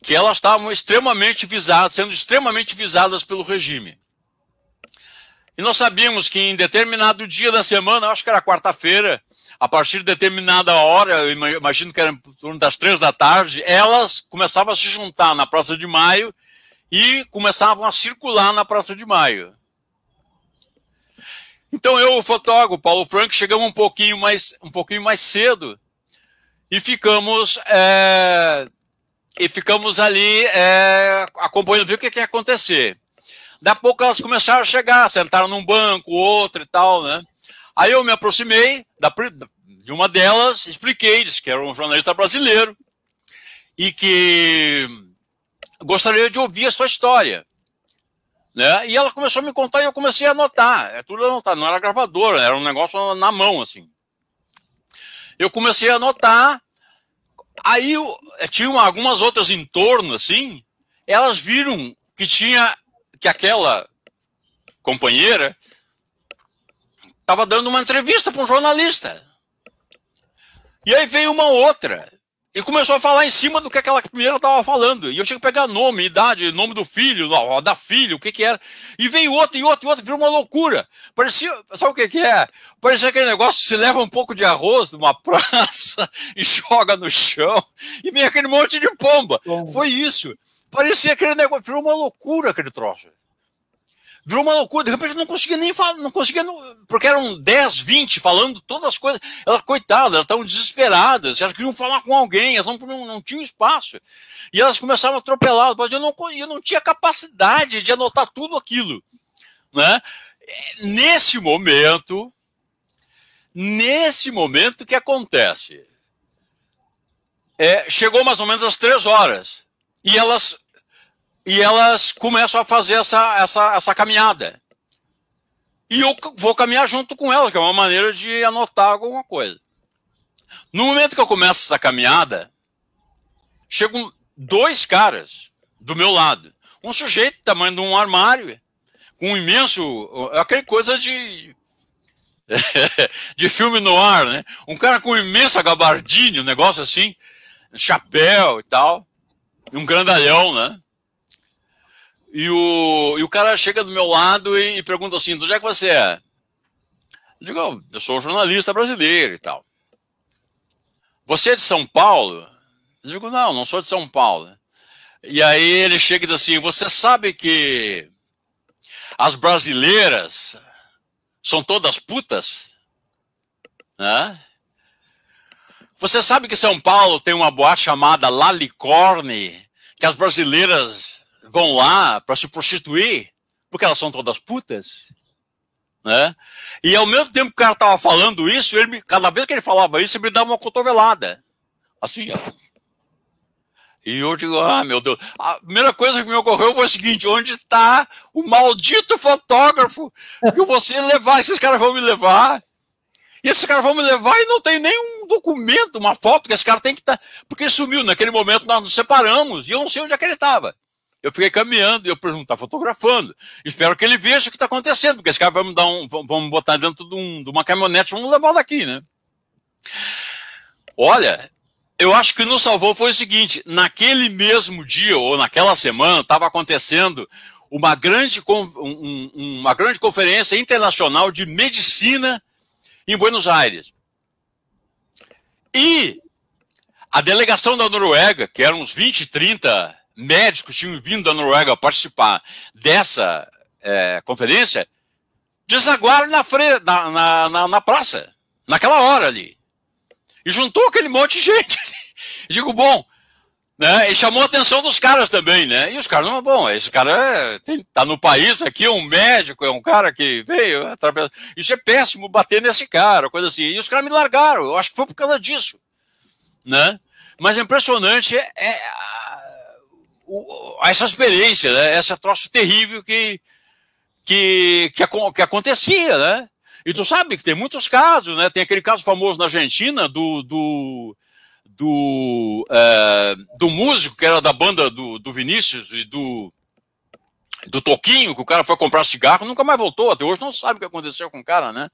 que elas estavam extremamente visadas, sendo extremamente visadas pelo regime. E nós sabíamos que em determinado dia da semana, acho que era quarta-feira, a partir de determinada hora, eu imagino que era em torno das três da tarde, elas começavam a se juntar na Praça de Maio e começavam a circular na Praça de Maio. Então eu, o fotógrafo Paulo Franco, chegamos um pouquinho mais, um pouquinho mais cedo e ficamos é, e ficamos ali é, acompanhando ver o que, que ia acontecer. Da pouco elas começaram a chegar, sentaram num banco, outro e tal, né? Aí eu me aproximei da, de uma delas, expliquei, disse que era um jornalista brasileiro e que gostaria de ouvir a sua história. Né? E ela começou a me contar e eu comecei a anotar. É tudo anotado, não era gravadora, era um negócio na mão, assim. Eu comecei a anotar, aí eu, eh, tinha algumas outras em torno, assim, elas viram que tinha, que aquela companheira estava dando uma entrevista para um jornalista. E aí veio uma outra. E começou a falar em cima do que aquela primeira estava falando. E eu tinha que pegar nome, idade, nome do filho, da filha, o que que era. E veio outro, e outro, e outro, virou uma loucura. Parecia, sabe o que que é? Parecia aquele negócio, se leva um pouco de arroz numa praça e joga no chão, e vem aquele monte de pomba. Foi isso. Parecia aquele negócio, virou uma loucura aquele troço virou uma loucura. De repente não conseguia nem falar, não conseguia, porque eram 10, 20 falando todas as coisas. Elas, coitadas, elas estavam desesperadas, elas queriam falar com alguém, elas não, não, não tinham espaço. E elas começaram a atropelar, eu não, eu não tinha capacidade de anotar tudo aquilo. Né? Nesse momento, nesse momento que acontece, é, chegou mais ou menos às três horas. E elas e elas começam a fazer essa, essa, essa caminhada. E eu vou caminhar junto com elas, que é uma maneira de anotar alguma coisa. No momento que eu começo essa caminhada, chegam dois caras do meu lado. Um sujeito tamanho de um armário, com um imenso. aquela coisa de. de filme no ar, né? Um cara com imensa gabardine, um negócio assim, chapéu e tal. Um grandalhão, né? E o, e o cara chega do meu lado e, e pergunta assim: de onde é que você é? Eu digo: eu sou jornalista brasileiro e tal. Você é de São Paulo? Eu digo: não, não sou de São Paulo. E aí ele chega e diz assim: você sabe que as brasileiras são todas putas? Né? Você sabe que São Paulo tem uma boate chamada Lalicorne, que as brasileiras vão lá para se prostituir, porque elas são todas putas. Né? E ao mesmo tempo que o cara estava falando isso, ele, cada vez que ele falava isso, ele me dava uma cotovelada. Assim, ó. E eu digo, ah, meu Deus. A primeira coisa que me ocorreu foi o seguinte: onde está o maldito fotógrafo que você levar? Esses caras vão me levar. E esses caras vão me levar e não tem nenhum documento, uma foto que esse cara tem que estar. Tá... Porque ele sumiu. Naquele momento nós nos separamos e eu não sei onde é que ele estava. Eu fiquei caminhando e eu presumo está fotografando. Espero que ele veja o que está acontecendo, porque esse cara vai me dar um. Vamos botar dentro de, um, de uma caminhonete, vamos levar daqui, né? Olha, eu acho que nos salvou foi o seguinte: naquele mesmo dia ou naquela semana estava acontecendo uma grande, um, uma grande conferência internacional de medicina em Buenos Aires. E a delegação da Noruega, que eram uns 20, 30 médicos tinham vindo da Noruega participar dessa é, conferência, desaguaram na, fre... na, na, na, na, praça, naquela hora ali. E juntou aquele monte de gente. Digo, bom, né? E chamou a atenção dos caras também, né? E os caras, bom, esse cara é, tem, tá no país aqui, é um médico, é um cara que veio através. Isso é péssimo bater nesse cara, coisa assim. E os caras me largaram, eu acho que foi por causa disso, né? Mas é impressionante é, é o, essa experiência, né? essa troço terrível que, que, que, que, acontecia, né? E tu sabe que tem muitos casos, né? Tem aquele caso famoso na Argentina do, do, do, é, do músico que era da banda do, do Vinícius e do, do Toquinho, que o cara foi comprar cigarro, nunca mais voltou. Até hoje não sabe o que aconteceu com o cara, né?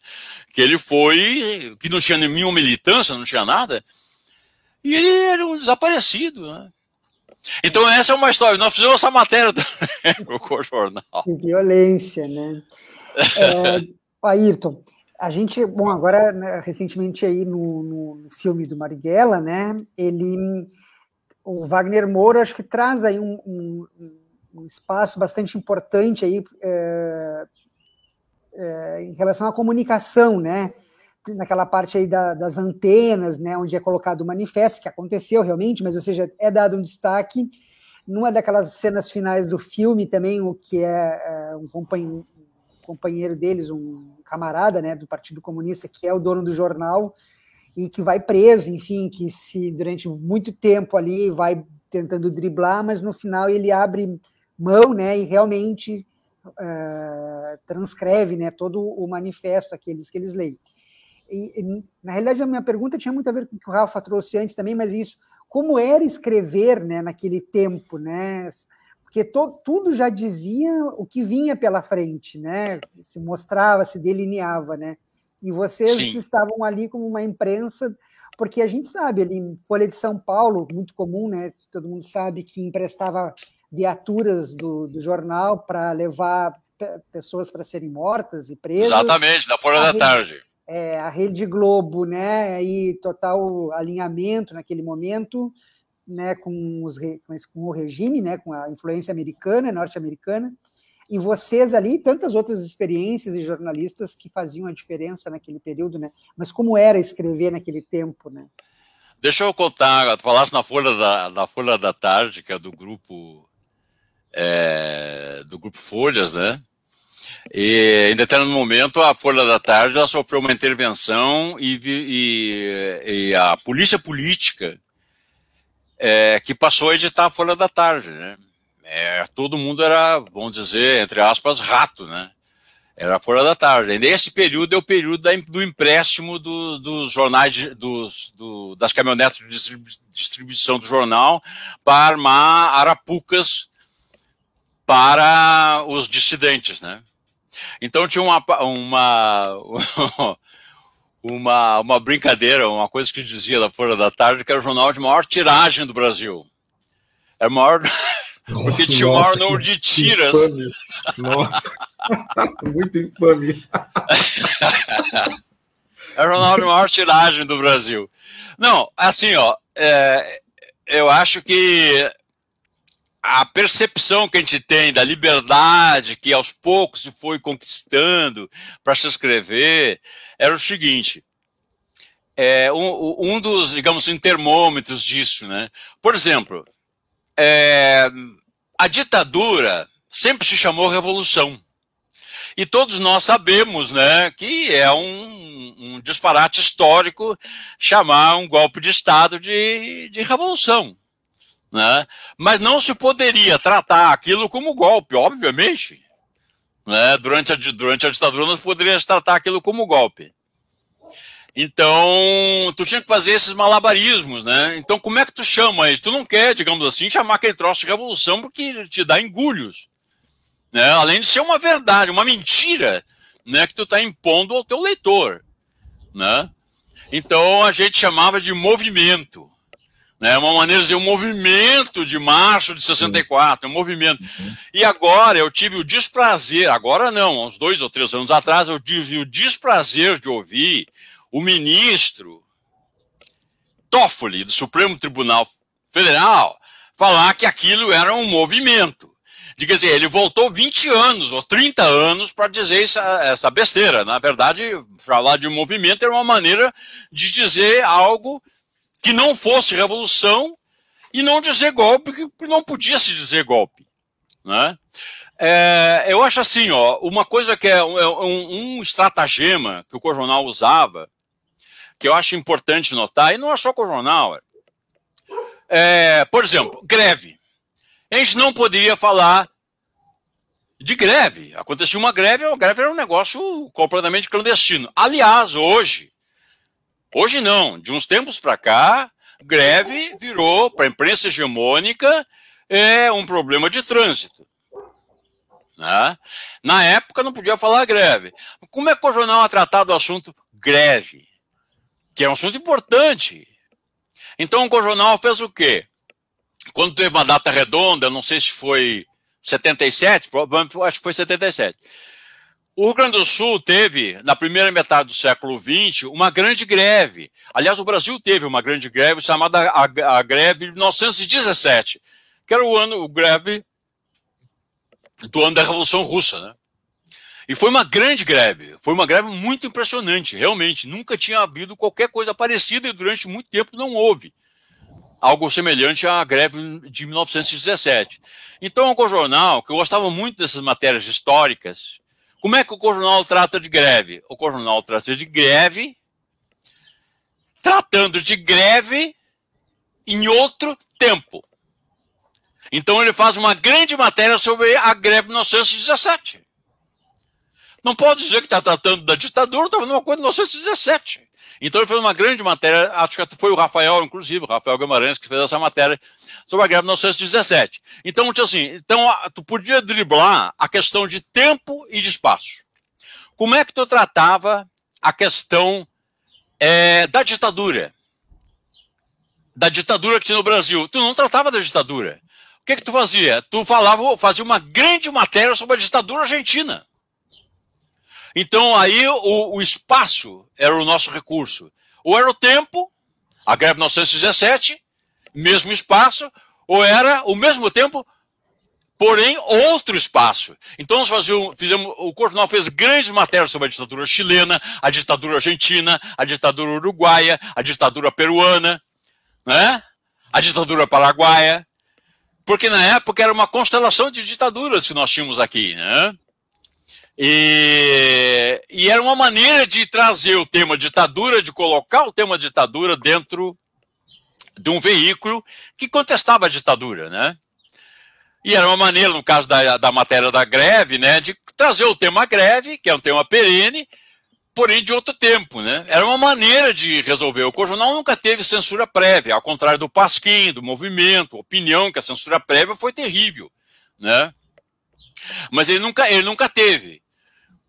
Que ele foi, que não tinha nenhuma militância, não tinha nada, e ele era um desaparecido, né? Então essa é uma história. Nós fizemos essa matéria com o jornal. Que violência, né? É, Ayrton, a gente, bom, agora né, recentemente aí no, no, filme do Marighella, né? Ele, o Wagner Moura, acho que traz aí um, um, um espaço bastante importante aí é, é, em relação à comunicação, né? Naquela parte aí da, das antenas, né? Onde é colocado o manifesto, que aconteceu realmente, mas ou seja, é dado um destaque numa daquelas cenas finais do filme também, o que é, é um companheiro, deles, um camarada né, do Partido Comunista, que é o dono do jornal, e que vai preso, enfim, que se durante muito tempo ali vai tentando driblar, mas no final ele abre mão, né, e realmente uh, transcreve, né, todo o manifesto aqueles que eles leem. E, e, na realidade a minha pergunta tinha muito a ver com o que o Rafa trouxe antes também, mas isso, como era escrever, né, naquele tempo, né, porque to, tudo já dizia o que vinha pela frente, né? Se mostrava, se delineava, né? E vocês Sim. estavam ali como uma imprensa, porque a gente sabe ali, Folha de São Paulo, muito comum, né? Todo mundo sabe que emprestava viaturas do, do jornal para levar pessoas para serem mortas e presas. Exatamente, na Folha da Tarde. É, a Rede Globo, né? Aí total alinhamento naquele momento né, com, os, com o regime, né, com a influência americana, norte-americana, e vocês ali, tantas outras experiências e jornalistas que faziam a diferença naquele período, né? Mas como era escrever naquele tempo, né? Deixa eu contar, tu falaste na Folha da, na Folha da Tarde, que é do grupo é, do grupo Folhas, né? E em determinado momento a Folha da Tarde ela sofreu uma intervenção e, e, e a polícia política é, que passou a editar a Folha da Tarde, né? É, todo mundo era, vamos dizer, entre aspas, rato, né? Era a Folha da Tarde. E nesse período é o período do empréstimo do, dos jornais, dos, do, das caminhonetas de distribuição do jornal para armar arapucas para os dissidentes, né? Então tinha uma, uma uma, uma brincadeira, uma coisa que dizia da Folha da Tarde, que era o jornal de maior tiragem do Brasil. É maior. Porque tinha o maior número de tiras. Infame. Nossa, muito infame. é o jornal de maior tiragem do Brasil. Não, assim, ó, é, eu acho que a percepção que a gente tem da liberdade que aos poucos se foi conquistando para se escrever era o seguinte. É, um, um dos, digamos assim, termômetros disso, né? Por exemplo, é, a ditadura sempre se chamou revolução. E todos nós sabemos né, que é um, um disparate histórico chamar um golpe de Estado de, de revolução. Né? Mas não se poderia tratar aquilo como golpe, obviamente. Né? Durante, a, durante a ditadura não poderia tratar aquilo como golpe. Então, tu tinha que fazer esses malabarismos, né? Então, como é que tu chama isso? Tu não quer, digamos assim, chamar aquele troço de revolução porque te dá engulhos. Né? Além de ser uma verdade, uma mentira, né? Que tu está impondo ao teu leitor, né? Então, a gente chamava de movimento né? Uma maneira de dizer um movimento de março de 64, um movimento. E agora eu tive o desprazer, agora não, uns dois ou três anos atrás, eu tive o desprazer de ouvir o ministro Toffoli, do Supremo Tribunal Federal, falar que aquilo era um movimento. De, quer dizer, ele voltou 20 anos ou 30 anos para dizer essa, essa besteira. Na verdade, falar de movimento era uma maneira de dizer algo que não fosse revolução e não dizer golpe, que não podia se dizer golpe. Né? É, eu acho assim, ó, uma coisa que é um, é um, estratagema que o Corjornal usava, que eu acho importante notar, e não é só o Corjornal, É, por exemplo, greve. A gente não poderia falar de greve. Acontecia uma greve, a greve era um negócio completamente clandestino. Aliás, hoje, hoje não, de uns tempos para cá, greve virou, para a imprensa hegemônica, é um problema de trânsito. Né? Na época não podia falar greve. Como é que o jornal ha tratado o assunto greve? Que é um assunto importante. Então o jornal fez o quê? Quando teve uma data redonda, não sei se foi 77, acho que foi 77. O Rio Grande do Sul teve, na primeira metade do século XX, uma grande greve. Aliás, o Brasil teve uma grande greve chamada a, a greve de 1917, que era o ano, o greve do ano da Revolução Russa, né? E foi uma grande greve, foi uma greve muito impressionante, realmente. Nunca tinha havido qualquer coisa parecida e durante muito tempo não houve algo semelhante à greve de 1917. Então, o Cojornal, que eu gostava muito dessas matérias históricas, como é que o Cojornal trata de greve? O Cojornal trata de greve, tratando de greve em outro tempo. Então, ele faz uma grande matéria sobre a greve de 1917. Não pode dizer que está tratando da ditadura, está fazendo uma coisa de 1917. Então ele fez uma grande matéria, acho que foi o Rafael, inclusive, o Rafael Guimarães, que fez essa matéria sobre a greve de 1917. Então, assim, então tu podia driblar a questão de tempo e de espaço. Como é que tu tratava a questão é, da ditadura? Da ditadura que tinha no Brasil. Tu não tratava da ditadura. O que, que tu fazia? Tu falava, fazia uma grande matéria sobre a ditadura argentina. Então aí o, o espaço era o nosso recurso. Ou era o tempo, a greve de 1917, mesmo espaço, ou era o mesmo tempo, porém outro espaço. Então nós fazíamos, fizemos, o Cornal fez grandes matérias sobre a ditadura chilena, a ditadura argentina, a ditadura uruguaia, a ditadura peruana, né? a ditadura paraguaia, porque na época era uma constelação de ditaduras que nós tínhamos aqui, né? E, e, era uma maneira de trazer o tema ditadura, de colocar o tema ditadura dentro de um veículo que contestava a ditadura, né? E era uma maneira, no caso da, da matéria da greve, né, de trazer o tema greve, que é um tema perene, porém de outro tempo, né? Era uma maneira de resolver. O Cojunal nunca teve censura prévia, ao contrário do Pasquim, do movimento, opinião que a censura prévia foi terrível, né? Mas ele nunca, ele nunca teve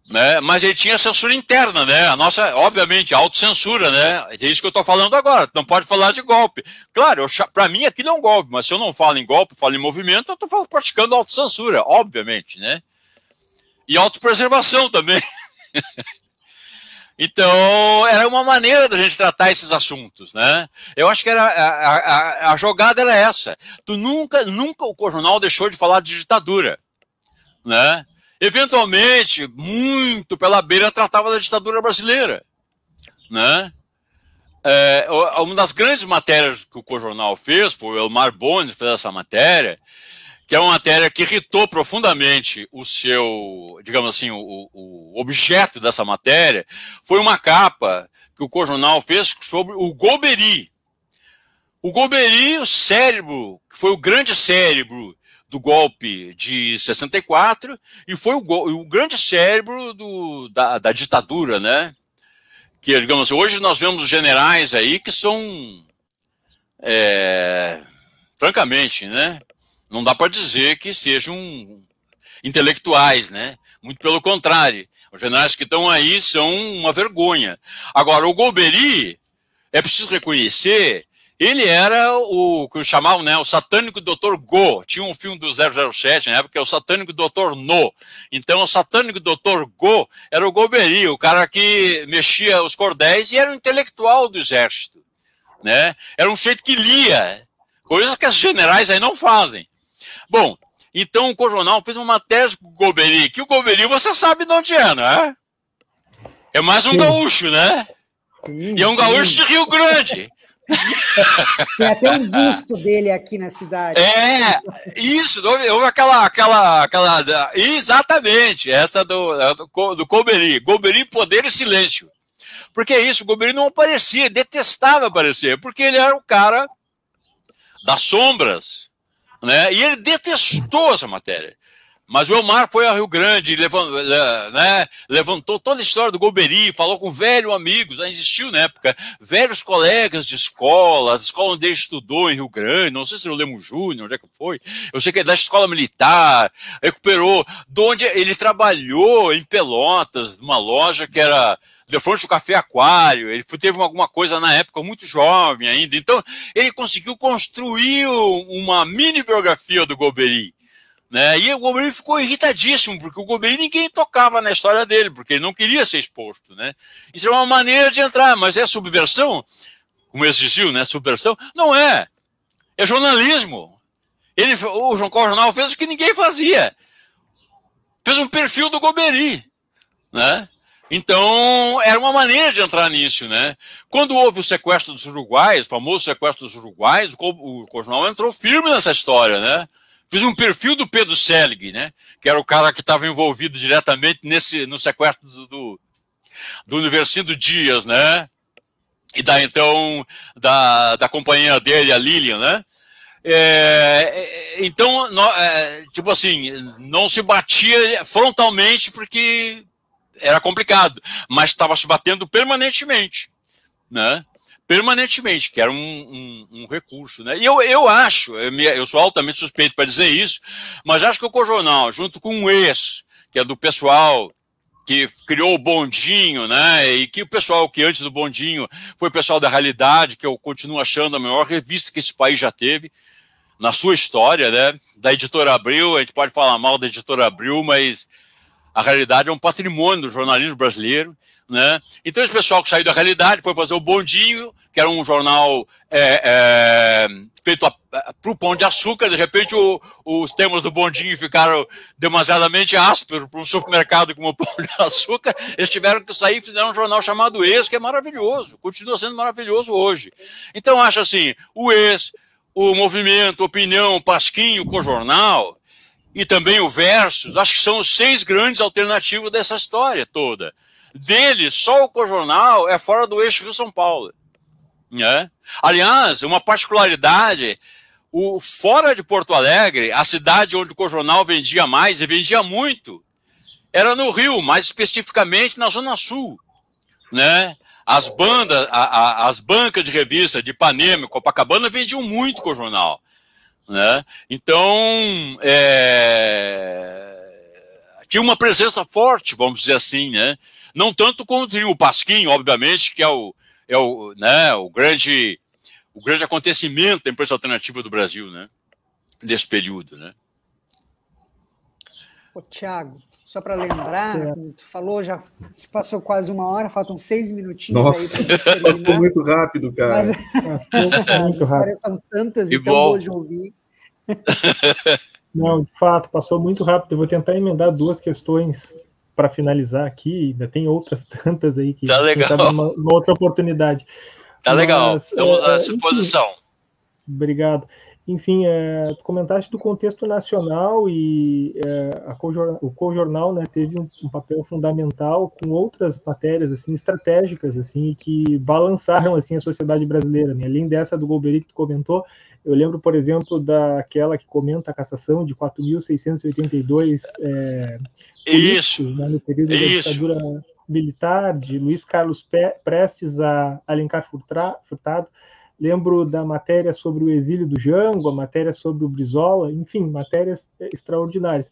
né? Mas ele tinha censura interna, né? A nossa, obviamente, autocensura, né? É isso que eu estou falando agora. Não pode falar de golpe. Claro, para mim aquilo é um golpe, mas se eu não falo em golpe, falo em movimento, eu estou praticando autocensura, obviamente, né? E autopreservação também. então, era uma maneira da gente tratar esses assuntos, né? Eu acho que era a, a, a jogada era essa. Tu nunca, nunca o jornal deixou de falar de ditadura, né? Eventualmente, muito pela beira, tratava da ditadura brasileira. Né? É, uma das grandes matérias que o Cojornal fez, foi o Elmar Boni fez essa matéria, que é uma matéria que irritou profundamente o seu, digamos assim, o, o objeto dessa matéria, foi uma capa que o Cojornal fez sobre o Golbery. O Golbery, o cérebro, que foi o grande cérebro do golpe de 64 e foi o, o grande cérebro do, da, da, ditadura, né? Que, digamos, hoje nós vemos generais aí que são, é, francamente, né? Não dá para dizer que sejam intelectuais, né? Muito pelo contrário. Os generais que estão aí são uma vergonha. Agora, o Golbery, é preciso reconhecer ele era o que chamavam, né, o satânico Dr. Go. Tinha um filme do 007 na época, que é o satânico Dr. No. Então, o satânico Dr. Go era o Goberi, o cara que mexia os cordéis e era um intelectual do exército. Né? Era um jeito que lia, coisas que os generais aí não fazem. Bom, então o Cojonal fez uma tese com o Goberi, que o Goberi você sabe de onde é, não é? É mais um Sim. gaúcho, né? Sim, e é um gaúcho de Rio Grande. Tem até um busto dele aqui na cidade. É, isso, houve aquela, aquela, aquela. Exatamente, essa do, do, do Golbery. Golbery, poder e silêncio. Porque é isso, o Golbery não aparecia, detestava aparecer, porque ele era o cara das sombras, né? E ele detestou essa matéria. Mas o Elmar foi ao Rio Grande, levantou, né, levantou toda a história do Golbery, falou com velho amigos, existiu na época, velhos colegas de escola, a escola onde ele estudou em Rio Grande, não sei se no Lemos Júnior, onde é que foi, eu sei que é da escola militar, recuperou, de onde ele trabalhou em Pelotas, numa loja que era de frente do Café Aquário, ele teve alguma coisa na época, muito jovem ainda, então ele conseguiu construir uma mini biografia do Golbery, né? E o Golbery ficou irritadíssimo, porque o Golbery ninguém tocava na história dele, porque ele não queria ser exposto. Né? Isso é uma maneira de entrar, mas é subversão, como existiu, né? Subversão? Não é. É jornalismo. Ele, o João Carlos Jornal fez o que ninguém fazia. Fez um perfil do Golbery. Né? Então, era uma maneira de entrar nisso, né? Quando houve o sequestro dos uruguaios, o famoso sequestro dos uruguaios, o, jornal entrou firme nessa história, né? Fiz um perfil do Pedro Selig, né? Que era o cara que estava envolvido diretamente nesse, no sequestro do, do, do Universindo Dias, né? E da então da, da companhia dele, a Lilian, né? É, é então, no, é, tipo assim, não se batia frontalmente porque era complicado, mas estava se batendo permanentemente, né? Permanentemente, que era um, um, um, recurso. Né? E eu, eu acho, eu, me, eu sou altamente suspeito para dizer isso, mas acho que o Cojornal, junto com o ex, que é do pessoal que criou o Bondinho, né? E que o pessoal que antes do Bondinho foi o pessoal da Realidade, que eu continuo achando a maior revista que esse país já teve na sua história, né? Da editora Abril, a gente pode falar mal da editora Abril, mas a realidade é um patrimônio do jornalismo brasileiro. Né? Então, esse pessoal que saiu da realidade foi fazer o Bondinho, que era um jornal é, é, feito para o Pão de Açúcar. De repente, o, os temas do Bondinho ficaram demasiadamente ásperos para um supermercado como o Pão de Açúcar. Eles tiveram que sair e fizeram um jornal chamado Ex, que é maravilhoso, continua sendo maravilhoso hoje. Então, acho assim: o Ex, o Movimento, Opinião, Pasquinho, com jornal e também o Versus, acho que são os seis grandes alternativas dessa história toda dele, só o Cojornal é fora do eixo Rio-São Paulo. Né? Aliás, uma particularidade, o, fora de Porto Alegre, a cidade onde o Cojornal vendia mais e vendia muito, era no Rio, mais especificamente na Zona Sul. Né? As bandas, a, a, as bancas de revista de Ipanema Copacabana vendiam muito com o jornal. Né? Então, é... tinha uma presença forte, vamos dizer assim, né? Não tanto quanto o Pasquim, obviamente, que é o, é o, né, o, grande, o grande acontecimento da imprensa alternativa do Brasil, né? Desse período, né? Ô, Tiago, só para lembrar, é. tu falou, já se passou quase uma hora, faltam seis minutinhos Nossa, aí passou muito rápido, cara. Mas, passou muito rápido. são tantas e, e tão boas de ouvir. Não, de fato, passou muito rápido. Eu vou tentar emendar duas questões para finalizar aqui, ainda tem outras tantas aí que tá legal. Uma, uma, outra oportunidade. Tá Mas, legal, estamos é, à disposição. obrigado. Enfim, é, tu comentaste do contexto nacional e é, a o Cojornal né, teve um, um, papel fundamental com outras matérias assim estratégicas assim que balançaram assim a sociedade brasileira. Né? Além dessa do Golbery que tu comentou, eu lembro, por exemplo, daquela que comenta a cassação de 4.682 é, políticos né, no período Isso. da ditadura militar, de Luiz Carlos Prestes a Alencar Furtado. Lembro da matéria sobre o exílio do Jango, a matéria sobre o Brizola, enfim, matérias extraordinárias.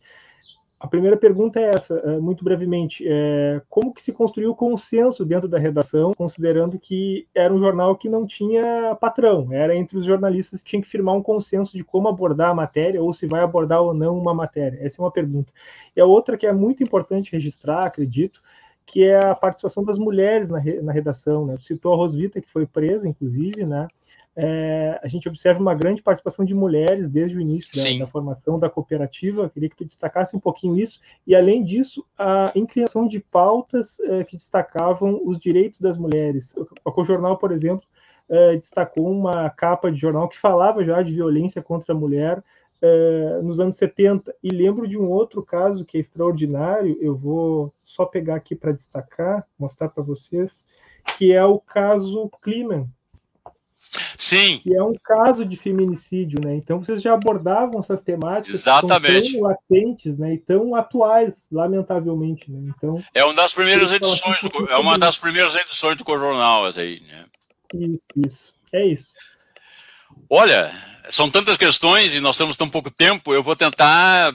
A primeira pergunta é essa, é, muito brevemente. É, como que se construiu o consenso dentro da redação, considerando que era um jornal que não tinha patrão, era entre os jornalistas que tinham que firmar um consenso de como abordar a matéria ou se vai abordar ou não uma matéria? Essa é uma pergunta. E a outra que é muito importante registrar, acredito, que é a participação das mulheres na, na redação. Né? Citou a Rosvita, que foi presa, inclusive, né? é, a gente observa uma grande participação de mulheres desde o início da, da, formação da cooperativa. Eu queria que tu destacasse um pouquinho isso. E, além disso, a criação de pautas é, que destacavam os direitos das mulheres. O jornal, por exemplo, é, destacou uma capa de jornal que falava já de violência contra a mulher é, nos anos 70. E lembro de um outro caso que é extraordinário, eu vou só pegar aqui para destacar, mostrar para vocês, que é o caso Kliman, Sim. Que é um caso de feminicídio, né? Então vocês já abordavam essas temáticas Exatamente. tão latentes, né? E tão atuais, lamentavelmente, né? Então é uma das primeiras edições do, é uma das primeiras edições do Cojornal aí, né? Isso, isso. É isso. Olha, são tantas questões e nós temos tão pouco tempo, eu vou tentar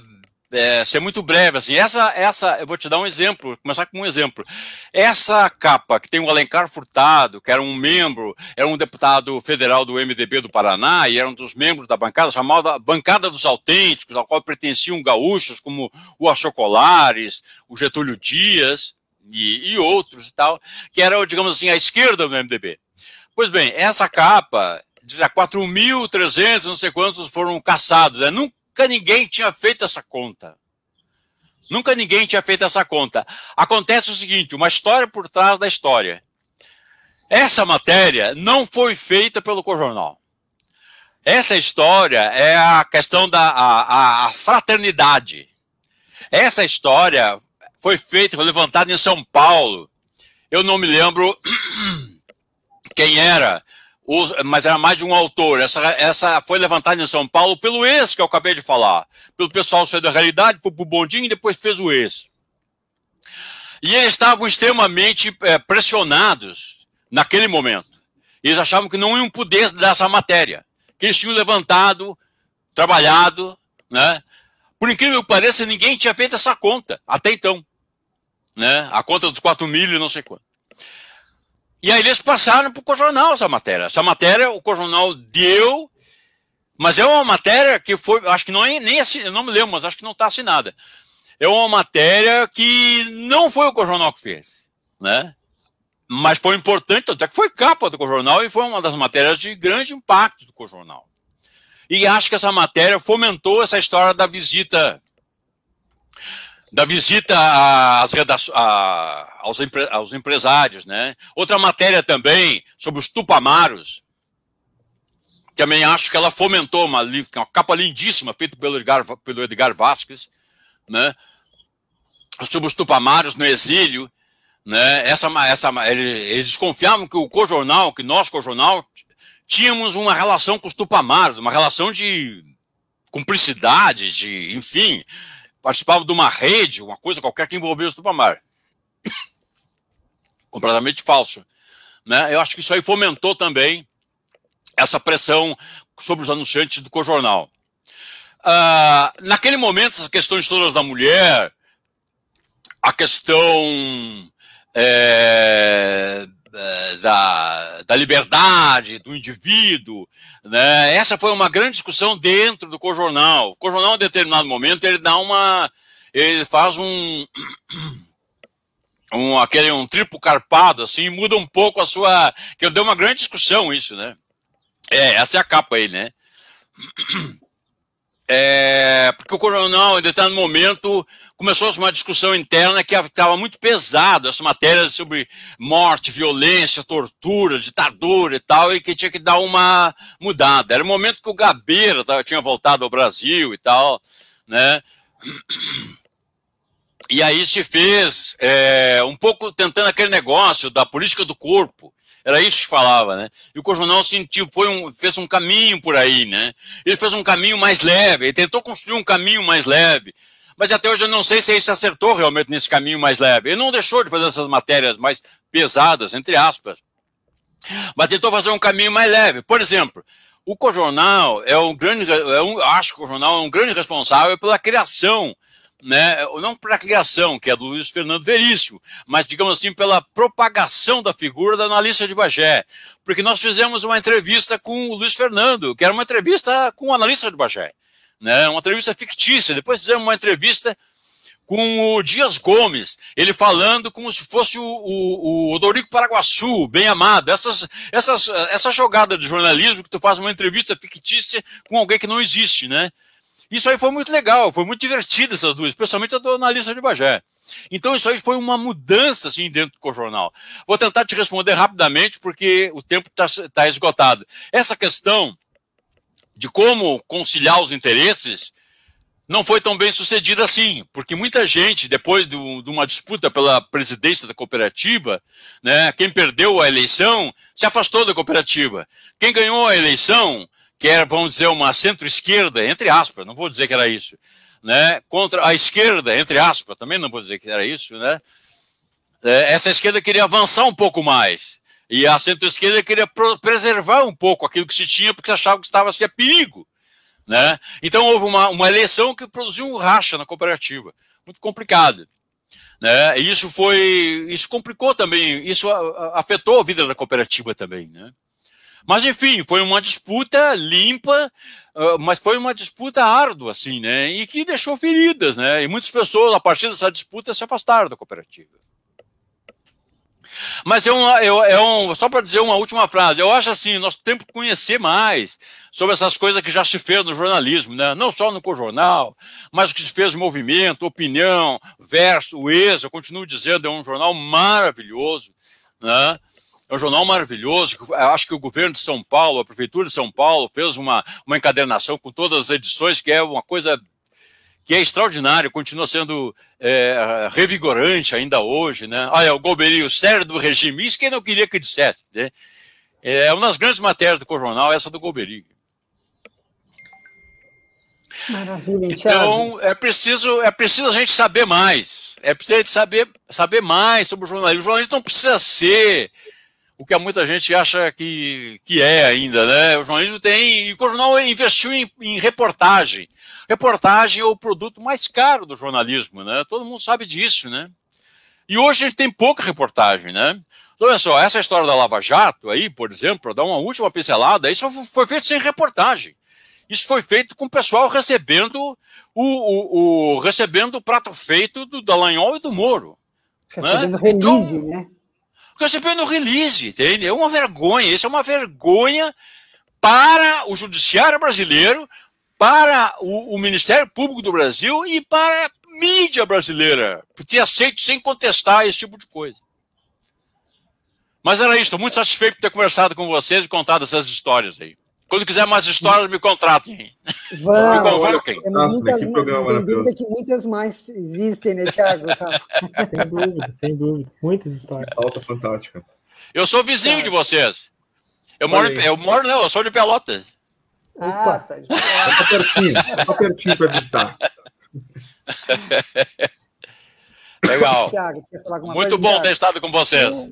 é, ser muito breve, assim, essa, essa, eu vou te dar um exemplo, começar com um exemplo. Essa capa que tem o Alencar Furtado, que era um membro, era um deputado federal do MDB do Paraná e era um dos membros da bancada chamada Bancada dos Autênticos, ao qual pertenciam gaúchos como o Achocolares, o Getúlio Dias e, e outros e tal, que era, digamos assim, a esquerda do MDB. Pois bem, essa capa, 4.300, não sei quantos foram caçados, né? Nunca ninguém tinha feito essa conta. Nunca ninguém tinha feito essa conta. Acontece o seguinte: uma história por trás da história. Essa matéria não foi feita pelo Cojornal. Essa história é a questão da a, a fraternidade. Essa história foi feita, foi levantada em São Paulo. Eu não me lembro quem era, mas era mais de um autor. Essa, essa foi levantada em São Paulo pelo ex que eu acabei de falar. Pelo pessoal saiu da realidade, foi pro bondinho e depois fez o ex. E eles estavam extremamente é, pressionados naquele momento. Eles achavam que não iam poder dar essa matéria. Que eles tinham levantado, trabalhado, né? Por incrível que pareça, ninguém tinha feito essa conta até então. Né? A conta dos 4 mil e não sei quanto. E aí eles passaram para o Cojornal essa matéria. Essa matéria o Cojornal deu, mas é uma matéria que foi, acho que não é nem eu não me lembro, mas acho que não está assinada. É uma matéria que não foi o Cojornal que fez, né? Mas foi importante, até que foi capa do Cojornal e foi uma das matérias de grande impacto do Cojornal. E acho que essa matéria fomentou essa história da visita da visita às a, aos, empre, aos empresários, né? Outra matéria também sobre os tupamaros, também acho que ela fomentou uma, uma capa lindíssima feita pelo Edgar, pelo Edgar Vasquez, né? Sobre os tupamaros no exílio, né? Essa, essa, eles desconfiavam que o cojornal, que nós cojornal, tínhamos uma relação com os tupamaros, uma relação de cumplicidade, de, enfim, participava de uma rede, uma coisa qualquer que envolvia o Tupamar. Completamente falso. Né? Eu acho que isso aí fomentou também essa pressão sobre os anunciantes do Cojornal. Ah, naquele momento, essas questões todas da mulher, a questão é, é, da, da liberdade do indivíduo. Né? Essa foi uma grande discussão dentro do Cojornal. O Cojornal, em determinado momento, ele dá uma. Ele faz um. Um, aquele, um triplo carpado, assim, muda um pouco a sua. Que deu uma grande discussão isso, né? É, essa é a capa aí, né? É, porque o coronel, em determinado momento, começou uma discussão interna que estava muito pesado, essa matéria sobre morte, violência, tortura, ditadura e tal, e que tinha que dar uma mudada. Era o momento que o Gabeira tinha voltado ao Brasil e tal, né? E aí se fez é, um pouco tentando aquele negócio da política do corpo, era isso que falava, né? E o Cojonal sentiu, foi um, fez um caminho por aí, né? Ele fez um caminho mais leve, ele tentou construir um caminho mais leve. Mas até hoje eu não sei se ele se acertou realmente nesse caminho mais leve. Ele não deixou de fazer essas matérias mais pesadas, entre aspas. Mas tentou fazer um caminho mais leve. Por exemplo, o Cojornal é um grande, é um, acho que o Cojornal é um grande responsável pela criação né, não para a criação, que é do Luiz Fernando Veríssimo, mas, digamos assim, pela propagação da figura da analista de Bagé. Porque nós fizemos uma entrevista com o Luiz Fernando, que era uma entrevista com o analista de Bagé, né, uma entrevista fictícia. Depois fizemos uma entrevista com o Dias Gomes, ele falando como se fosse o, o, o Odorico Paraguaçu, bem amado. Essas, essas, essa jogada de jornalismo que tu faz uma entrevista fictícia com alguém que não existe, né? Isso aí foi muito legal, foi muito divertido essas duas, especialmente a do analista de Bagé. Então isso aí foi uma mudança assim dentro do jornal. Vou tentar te responder rapidamente porque o tempo está tá esgotado. Essa questão de como conciliar os interesses não foi tão bem sucedida assim, porque muita gente, depois de, uma disputa pela presidência da cooperativa, né, quem perdeu a eleição se afastou da cooperativa. Quem ganhou a eleição, que era, vamos dizer, uma centro-esquerda, entre aspas, não vou dizer que era isso, né, contra a esquerda, entre aspas, também não vou dizer que era isso, né, é, essa esquerda queria avançar um pouco mais. E a centro-esquerda queria preservar um pouco aquilo que se tinha, porque achava que estava a perigo. Né? Então houve uma, uma eleição que produziu um racha na cooperativa, muito complicado. Né? E isso foi, isso complicou também, isso afetou a vida da cooperativa também, né? Mas enfim, foi uma disputa limpa, mas foi uma disputa árdua, assim, né? E que deixou feridas, né? E muitas pessoas, a partir dessa disputa, se afastaram da cooperativa. Mas é, uma, é um, só para dizer uma última frase, eu acho assim, nós temos que conhecer mais sobre essas coisas que já se fez no jornalismo, né? não só no Cojornal, mas o que se fez no Movimento, Opinião, Verso, Ex, eu continuo dizendo, é um jornal maravilhoso, né? É um jornal maravilhoso. Acho que o governo de São Paulo, a prefeitura de São Paulo, fez uma, uma encadernação com todas as edições, que é uma coisa que é extraordinário, continua sendo é, revigorante ainda hoje, né? Olha, o Golbery, o sério do regime, isso quem não queria que dissesse, né? É uma das grandes matérias do jornal, essa do Golbery. Maravilha, Então, é preciso, é preciso a gente saber mais. É preciso a gente saber, saber mais sobre o jornalismo. O jornalismo não precisa ser o que muita gente acha que, que é ainda, né? O jornalismo tem. E o jornal investiu em, em, reportagem. Reportagem é o produto mais caro do jornalismo, né? Todo mundo sabe disso, né? E hoje a gente tem pouca reportagem, né? Então, olha só, essa história da Lava Jato aí, por exemplo, para dar uma última pincelada, isso foi feito sem reportagem. Isso foi feito com o pessoal recebendo o, o, o recebendo o prato feito do Dallagnol e do Moro. Recebendo né? release, então, né? Recebendo release, entende? É uma vergonha, isso é uma vergonha para o judiciário brasileiro, para o, o Ministério Público do Brasil e para a mídia brasileira, por ter aceito sem contestar esse tipo de coisa. Mas era isso, estou muito satisfeito por ter conversado com vocês e contado essas histórias aí. Quando quiser mais histórias, me contratem. Vamos, me convoquem. muitas, que programa tem dúvida que muitas mais existem, né, Thiago? sem dúvida, sem dúvida. Muitas histórias. Alta fantástica. Eu sou vizinho de vocês. Eu moro, eu moro, não, eu sou de Pelotas. Ah, tá. De Tá pertinho, tá pertinho para visitar. Legal. Thiago, Muito bom ter estado com vocês.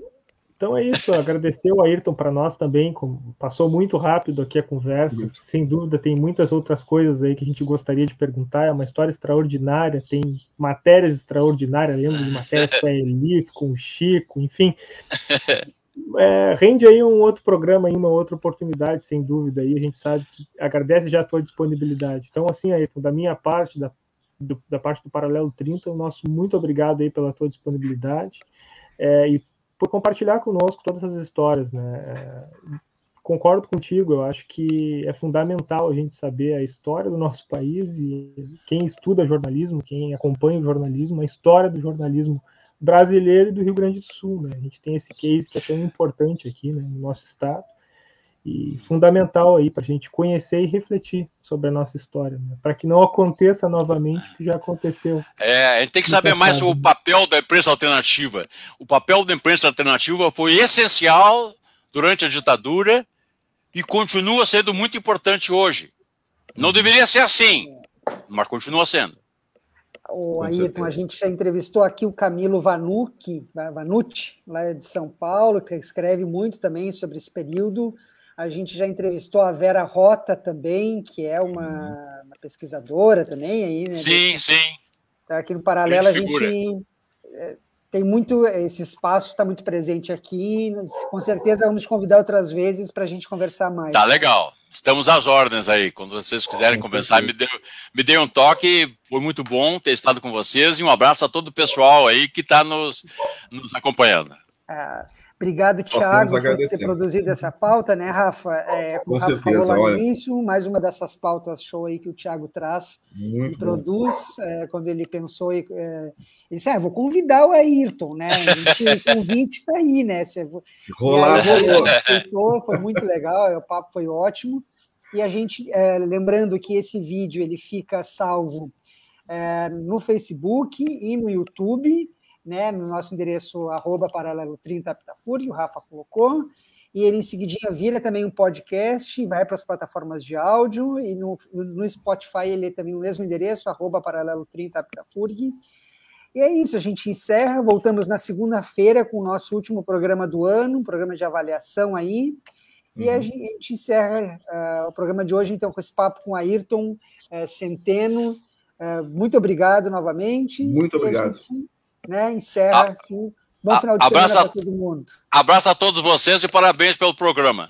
Então é isso, agradecer o Ayrton para nós também, passou muito rápido aqui a conversa, sem dúvida tem muitas outras coisas aí que a gente gostaria de perguntar, é uma história extraordinária, tem matérias extraordinárias, lembro de matérias com a Elis, com o Chico, enfim, é, rende aí um outro programa, aí, uma outra oportunidade, sem dúvida, aí a gente sabe agradece já a tua disponibilidade. Então assim, Ayrton, da minha parte, da, do, da parte do Paralelo 30, o nosso muito obrigado aí pela tua disponibilidade, é, e por compartilhar conosco todas essas histórias, né? É, concordo contigo, eu acho que é fundamental a gente saber a história do nosso país e quem estuda jornalismo, quem acompanha o jornalismo, a história do jornalismo brasileiro e do Rio Grande do Sul, né? A gente tem esse case que é tão importante aqui, né, no nosso estado e fundamental aí para a gente conhecer e refletir sobre a nossa história, né? para que não aconteça novamente o que já aconteceu. É, a gente tem que saber mais sobre o papel da imprensa alternativa. O papel da imprensa alternativa foi essencial durante a ditadura e continua sendo muito importante hoje. Não deveria ser assim, mas continua sendo. O Ayrton, a gente já entrevistou aqui o Camilo Vanucci, Vanucci, lá de São Paulo, que escreve muito também sobre esse período. A gente já entrevistou a Vera Rota também, que é uma, uhum. uma pesquisadora também aí, né? Sim, sim. Tá aqui no paralelo a gente é, tem muito esse espaço está muito presente aqui. Com certeza vamos convidar outras vezes para a gente conversar mais. Tá legal. Estamos às ordens aí. Quando vocês quiserem conversar, me dê, me dê um toque. Foi muito bom ter estado com vocês e um abraço a todo o pessoal aí que está nos, nos acompanhando. Ah, Obrigado, Tiago, por ter produzido essa pauta, né, Rafa? É, Com o Rafa certeza, falou lá no início, mais uma dessas pautas show aí que o Tiago traz Muito e produz. É, quando ele pensou, é, ele disse: ah, vou convidar o Ayrton, né? O convite está aí, né? Você, Se rolar, rolou. Aceitou, foi muito legal, o papo foi ótimo. E a gente, é, lembrando que esse vídeo ele fica salvo é, no Facebook e no YouTube, né, no nosso endereço arroba paralelo 30 Aptafur, que o Rafa colocou, e ele em seguidinha vira também um podcast, vai para as plataformas de áudio, e no, no Spotify ele é também o mesmo endereço, arroba paralelo 30 Aptafurg. E é isso, a gente encerra, voltamos na segunda-feira com o nosso último programa do ano, um programa de avaliação aí, e a uhum. gente encerra uh, o programa de hoje, então, com esse papo com Ayrton uh, Centeno. Uh, muito obrigado novamente. Muito obrigado. Gente, né, encerra a, aqui. Bom final de semana para todo mundo. Abraço a todos vocês e parabéns pelo programa.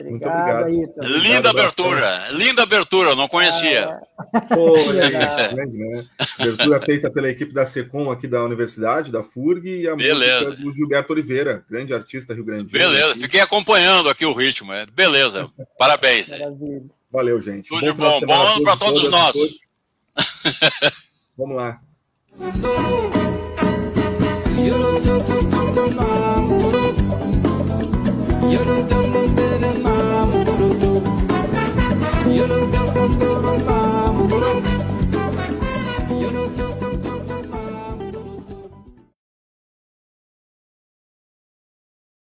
Muito obrigado. Linda abertura, linda abertura, não conhecia. Ah, Pô, é, grande, né? Abertura feita pela equipe da SECOM aqui da Universidade, da FURG, e a Beleza. música do Gilberto Oliveira, grande artista Rio Grande. Beleza, fiquei acompanhando aqui o ritmo. É. Beleza, parabéns. Maravilha. Valeu, gente. Tudo de bom, bom ano para todos, todos nós. Todos. Vamos lá. Yürüdüm benim mamurudum Yürüdüm benim mamurudum